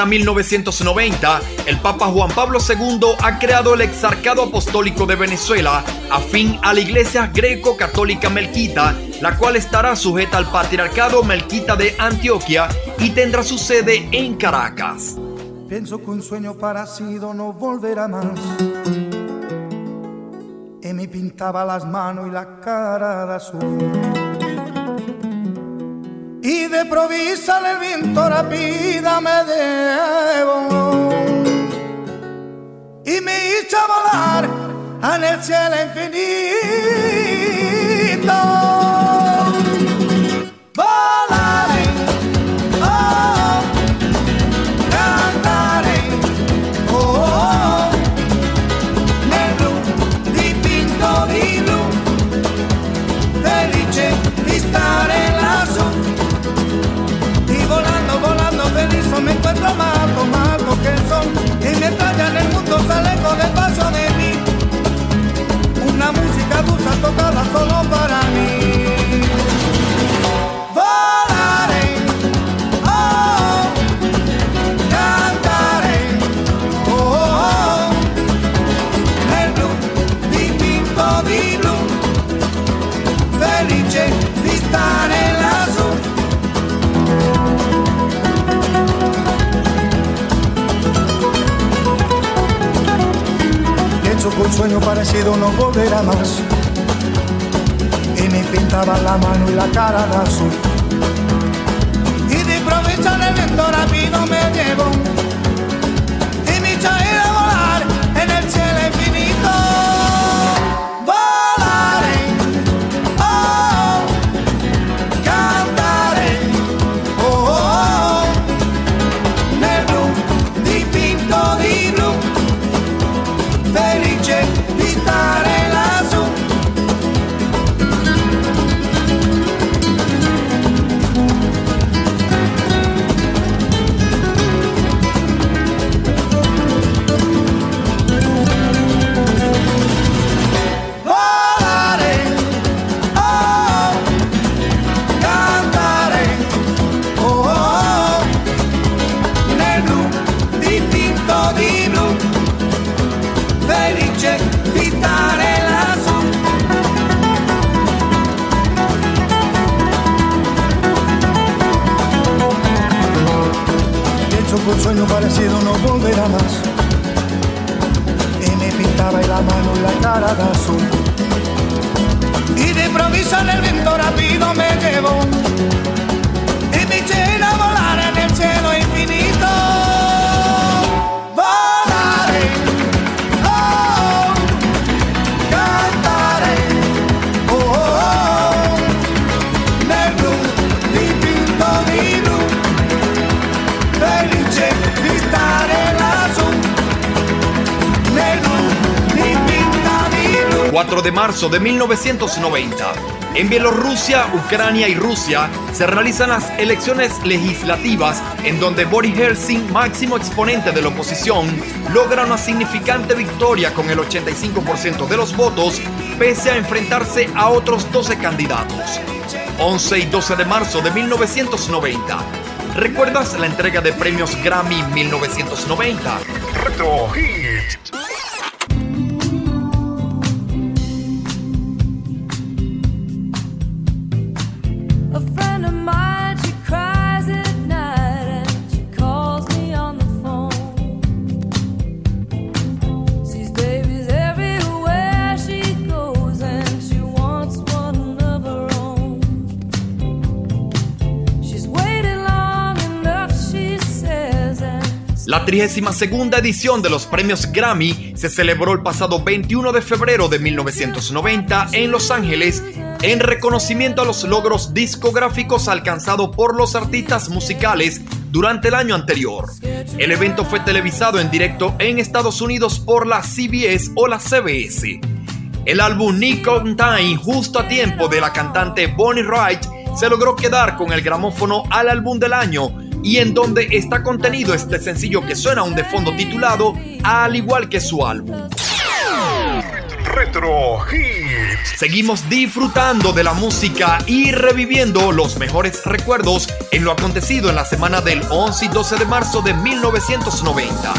1990, el Papa Juan Pablo II ha creado el Exarcado Apostólico de Venezuela, afín a la Iglesia Greco-Católica Melquita, la cual estará sujeta al Patriarcado Melquita de Antioquia y tendrá su sede en Caracas. Pienso que un sueño parecido no volverá más. Y pintaba las manos y la cara de azul improvisa el viento, la vida me debo. un sueño parecido no volverá más. Y me pintaba la mano y la cara de azul. Y de provecho el viento rápido me llevó. Y mi chaira un sueño parecido no volverá más. Y me pintaba en la mano y la cara de azul. Y de improviso en el viento rápido me llevó. Y me eché a volar en el cielo infinito. 4 de marzo de 1990. En Bielorrusia, Ucrania y Rusia se realizan las elecciones legislativas en donde Boris Helsin, máximo exponente de la oposición, logra una significante victoria con el 85% de los votos, pese a enfrentarse a otros 12 candidatos. 11 y 12 de marzo de 1990. ¿Recuerdas la entrega de premios Grammy 1990? La 32 edición de los premios Grammy se celebró el pasado 21 de febrero de 1990 en Los Ángeles en reconocimiento a los logros discográficos alcanzados por los artistas musicales durante el año anterior. El evento fue televisado en directo en Estados Unidos por la CBS o la CBS. El álbum Nick Time, justo a tiempo de la cantante Bonnie Wright, se logró quedar con el gramófono al álbum del año y en donde está contenido este sencillo que suena aún de fondo titulado Al igual que su álbum. Retro Hits. Seguimos disfrutando de la música y reviviendo los mejores recuerdos en lo acontecido en la semana del 11 y 12 de marzo de 1990.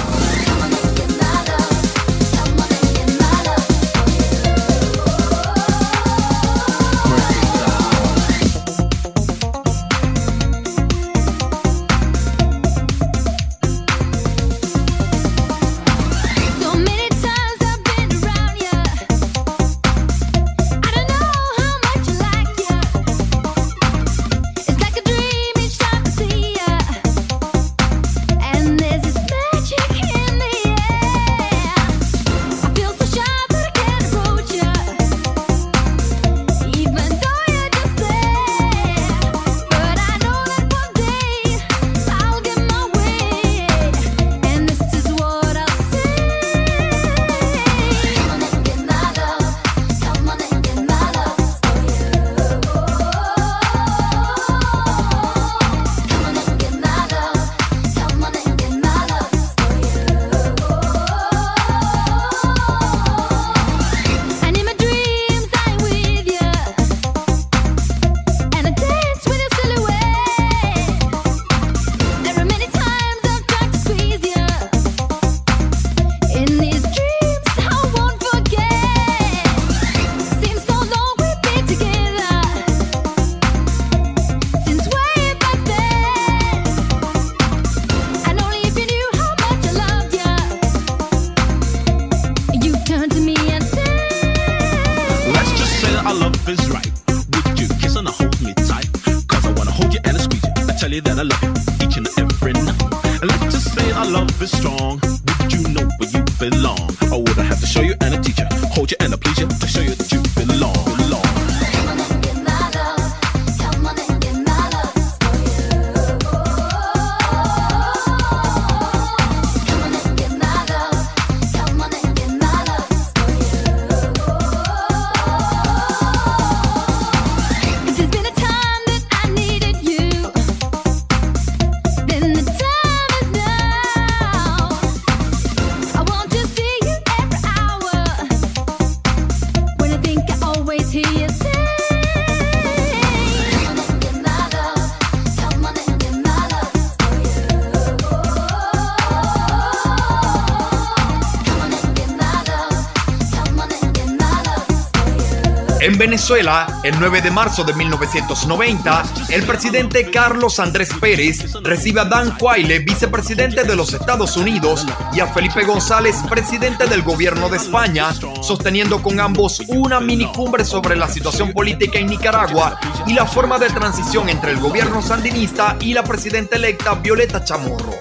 Venezuela, el 9 de marzo de 1990, el presidente Carlos Andrés Pérez recibe a Dan Quayle, vicepresidente de los Estados Unidos, y a Felipe González, presidente del gobierno de España, sosteniendo con ambos una minicumbre sobre la situación política en Nicaragua y la forma de transición entre el gobierno sandinista y la presidenta electa Violeta Chamorro.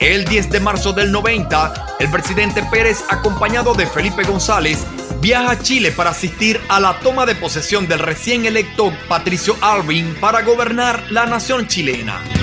El 10 de marzo del 90, el presidente Pérez, acompañado de Felipe González, viaja a Chile para asistir a la toma de posesión del recién electo Patricio Alvin para gobernar la nación chilena.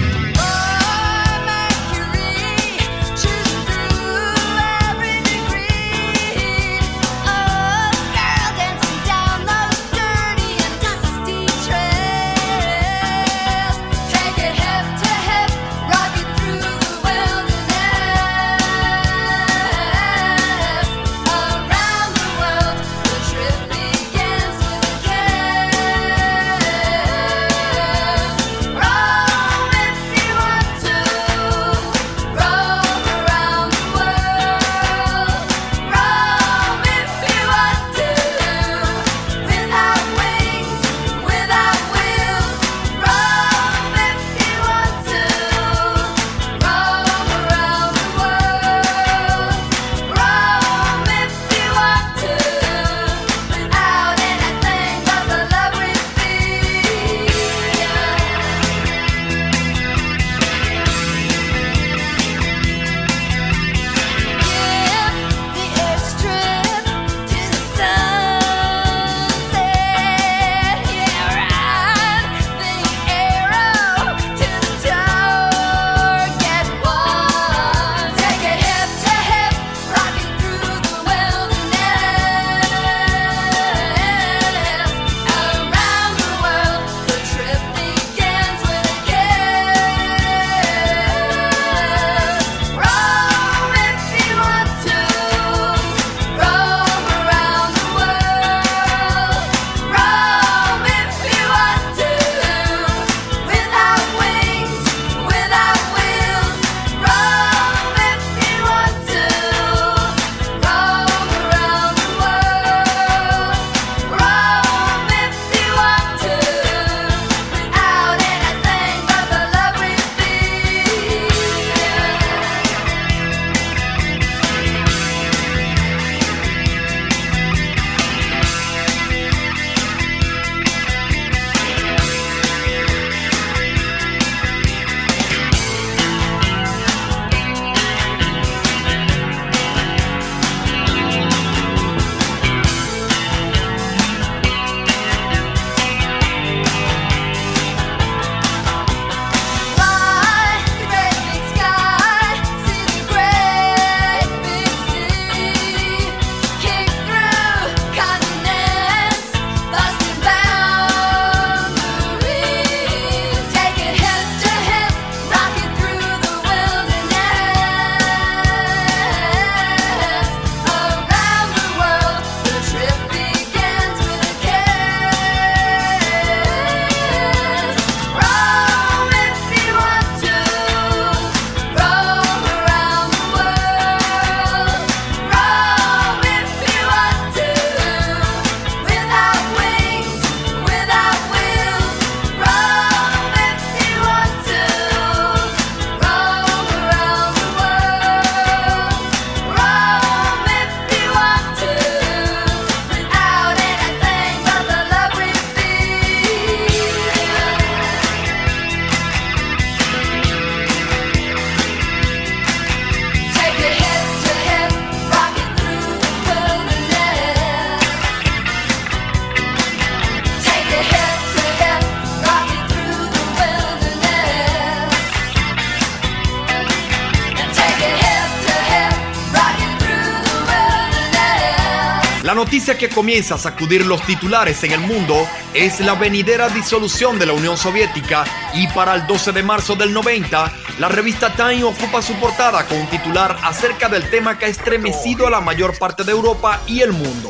Que comienza a sacudir los titulares en el mundo es la venidera disolución de la Unión Soviética y para el 12 de marzo del 90, la revista Time ocupa su portada con un titular acerca del tema que ha estremecido a la mayor parte de Europa y el mundo.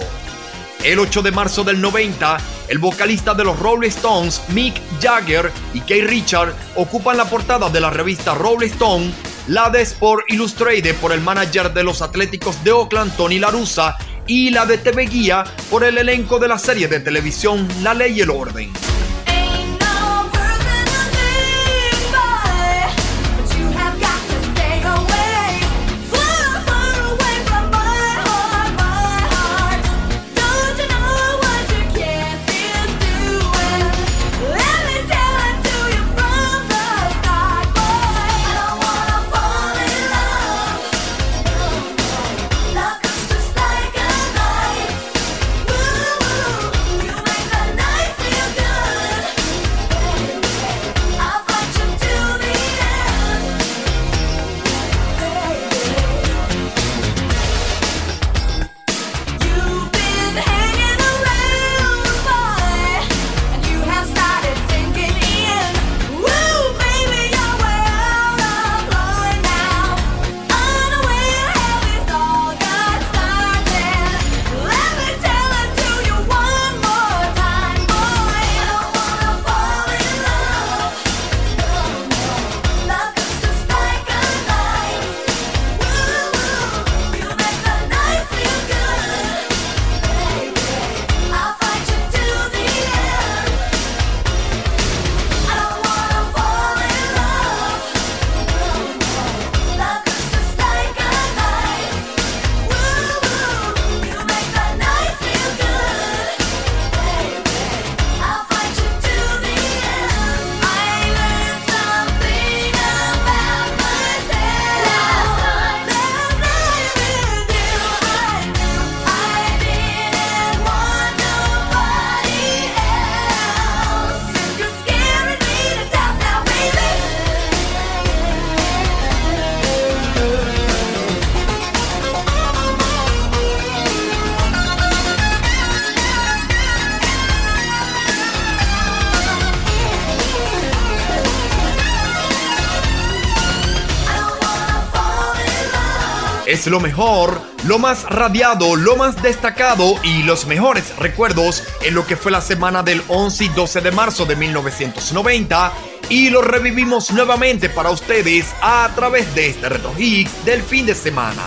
El 8 de marzo del 90, el vocalista de los Rolling Stones, Mick Jagger y Kay Richard, ocupan la portada de la revista Rolling Stone, la de Sport Illustrated por el manager de los Atléticos de Oakland, Tony Larusa, y la de TV Guía por el elenco de la serie de televisión La Ley y el Orden. Es lo mejor, lo más radiado, lo más destacado y los mejores recuerdos en lo que fue la semana del 11 y 12 de marzo de 1990 y lo revivimos nuevamente para ustedes a través de este Retro Hits del fin de semana.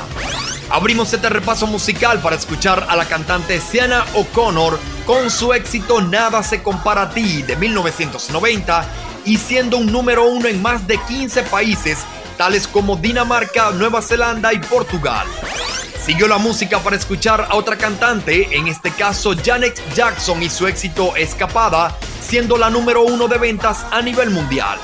Abrimos este repaso musical para escuchar a la cantante Sienna O'Connor con su éxito Nada se compara a ti de 1990 y siendo un número uno en más de 15 países tales como Dinamarca, Nueva Zelanda y Portugal. Siguió la música para escuchar a otra cantante, en este caso Janet Jackson y su éxito Escapada, siendo la número uno de ventas a nivel mundial.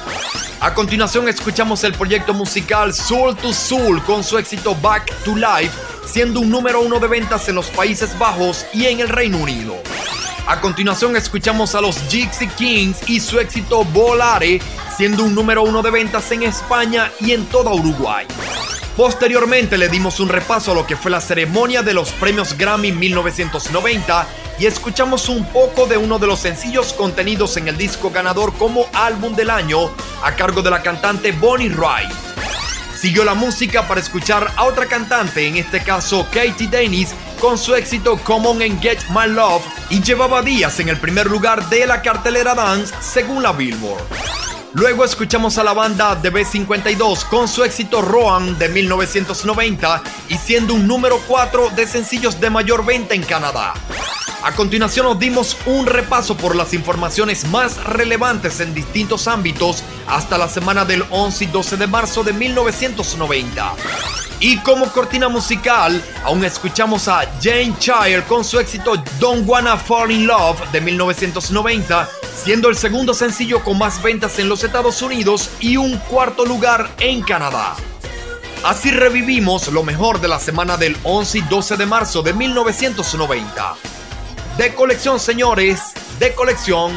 A continuación escuchamos el proyecto musical Soul to Soul con su éxito Back to Life, siendo un número uno de ventas en los Países Bajos y en el Reino Unido. A continuación escuchamos a los Gypsy Kings y su éxito Volare, siendo un número uno de ventas en España y en toda Uruguay. Posteriormente le dimos un repaso a lo que fue la ceremonia de los premios Grammy 1990 y escuchamos un poco de uno de los sencillos contenidos en el disco ganador como álbum del año a cargo de la cantante Bonnie Wright. Siguió la música para escuchar a otra cantante, en este caso Katie Dennis, con su éxito Come On and Get My Love y llevaba días en el primer lugar de la cartelera dance según la Billboard. Luego escuchamos a la banda de B52 con su éxito Roan de 1990 y siendo un número 4 de sencillos de mayor venta en Canadá. A continuación nos dimos un repaso por las informaciones más relevantes en distintos ámbitos hasta la semana del 11 y 12 de marzo de 1990. Y como cortina musical, aún escuchamos a Jane Child con su éxito Don't Wanna Fall in Love de 1990, siendo el segundo sencillo con más ventas en los Estados Unidos y un cuarto lugar en Canadá. Así revivimos lo mejor de la semana del 11 y 12 de marzo de 1990. De colección, señores, de colección.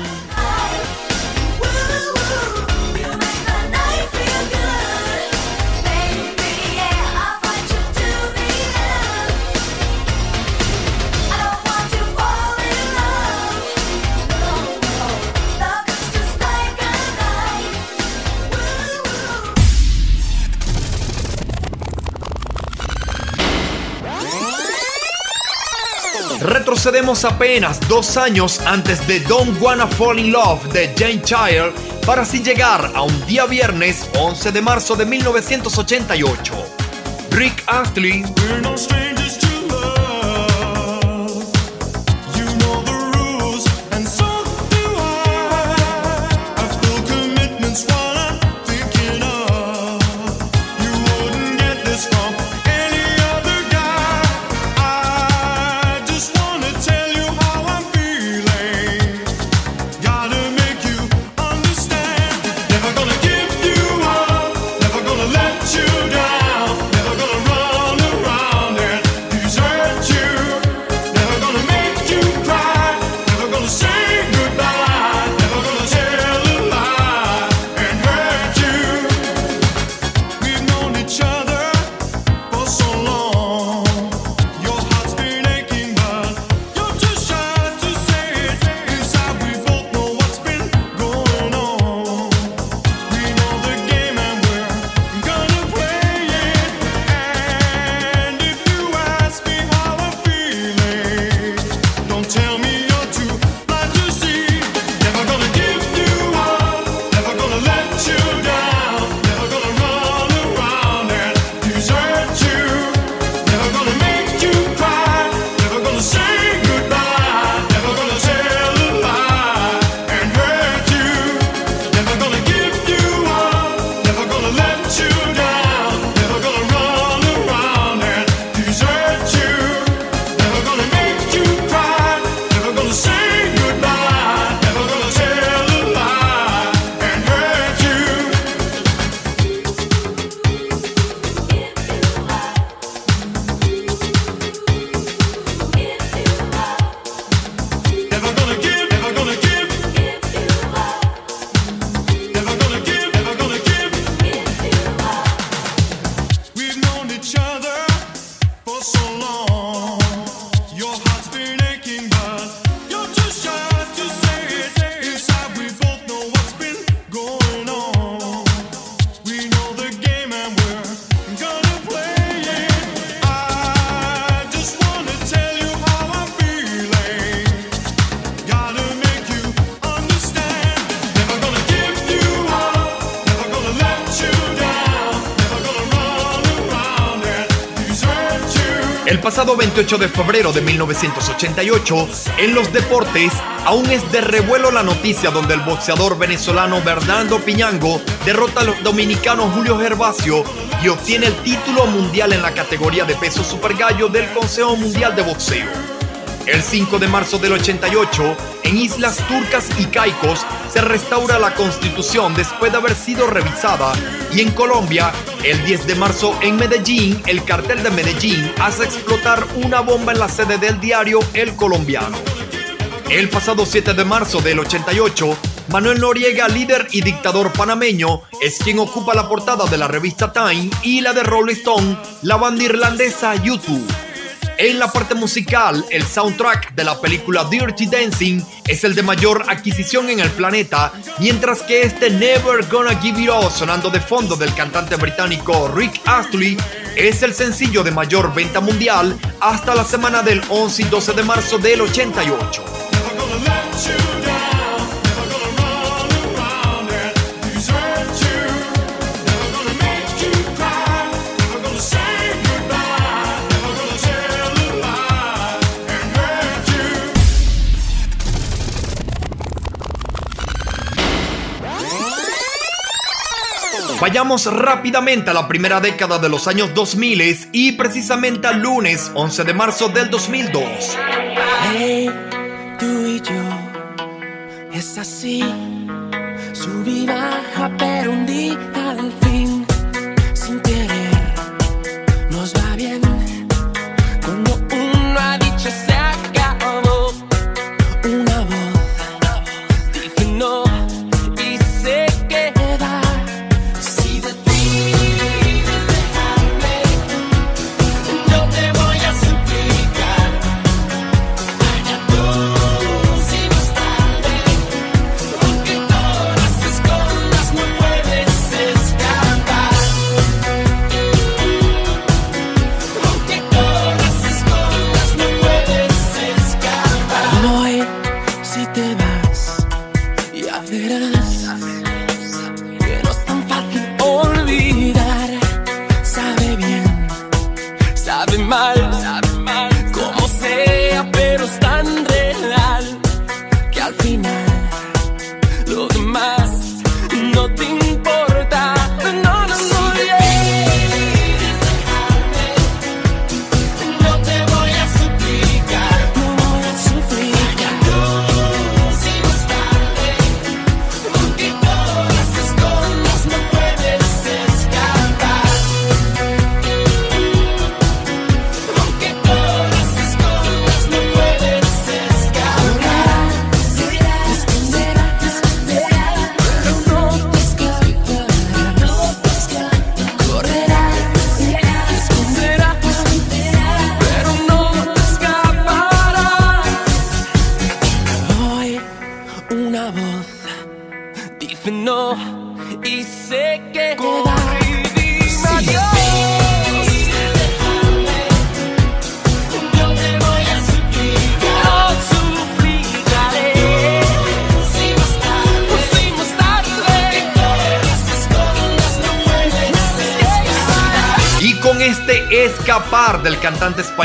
Retrocedemos apenas dos años antes de Don't Wanna Fall in Love de Jane Child para así llegar a un día viernes 11 de marzo de 1988. Rick Astley. Febrero de 1988, en los deportes, aún es de revuelo la noticia donde el boxeador venezolano Bernardo Piñango derrota al dominicano Julio Gervasio y obtiene el título mundial en la categoría de peso super gallo del Consejo Mundial de Boxeo. El 5 de marzo del 88, en Islas Turcas y Caicos, se restaura la constitución después de haber sido revisada y en Colombia, el 10 de marzo en Medellín, el cartel de Medellín hace explotar una bomba en la sede del diario El Colombiano. El pasado 7 de marzo del 88, Manuel Noriega, líder y dictador panameño, es quien ocupa la portada de la revista Time y la de Rolling Stone, la banda irlandesa YouTube. En la parte musical, el soundtrack de la película Dirty Dancing es el de mayor adquisición en el planeta, mientras que este Never Gonna Give It Up sonando de fondo del cantante británico Rick Astley es el sencillo de mayor venta mundial hasta la semana del 11 y 12 de marzo del 88. Rápidamente a la primera década de los años 2000 y precisamente al lunes 11 de marzo del 2002. Hey, tú y yo, es así, sub y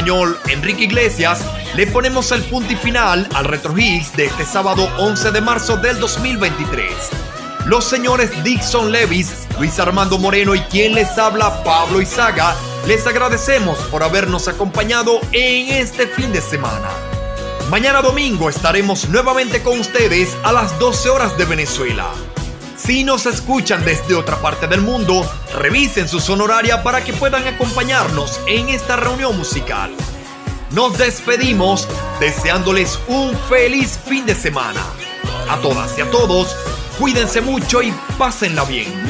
Enrique Iglesias, le ponemos el punto y final al Retro Hits de este sábado 11 de marzo del 2023. Los señores Dixon Levis, Luis Armando Moreno y quien les habla Pablo Izaga, les agradecemos por habernos acompañado en este fin de semana. Mañana domingo estaremos nuevamente con ustedes a las 12 horas de Venezuela. Si nos escuchan desde otra parte del mundo, revisen su sonoraria para que puedan acompañarnos en esta reunión musical. Nos despedimos deseándoles un feliz fin de semana. A todas y a todos, cuídense mucho y pásenla bien.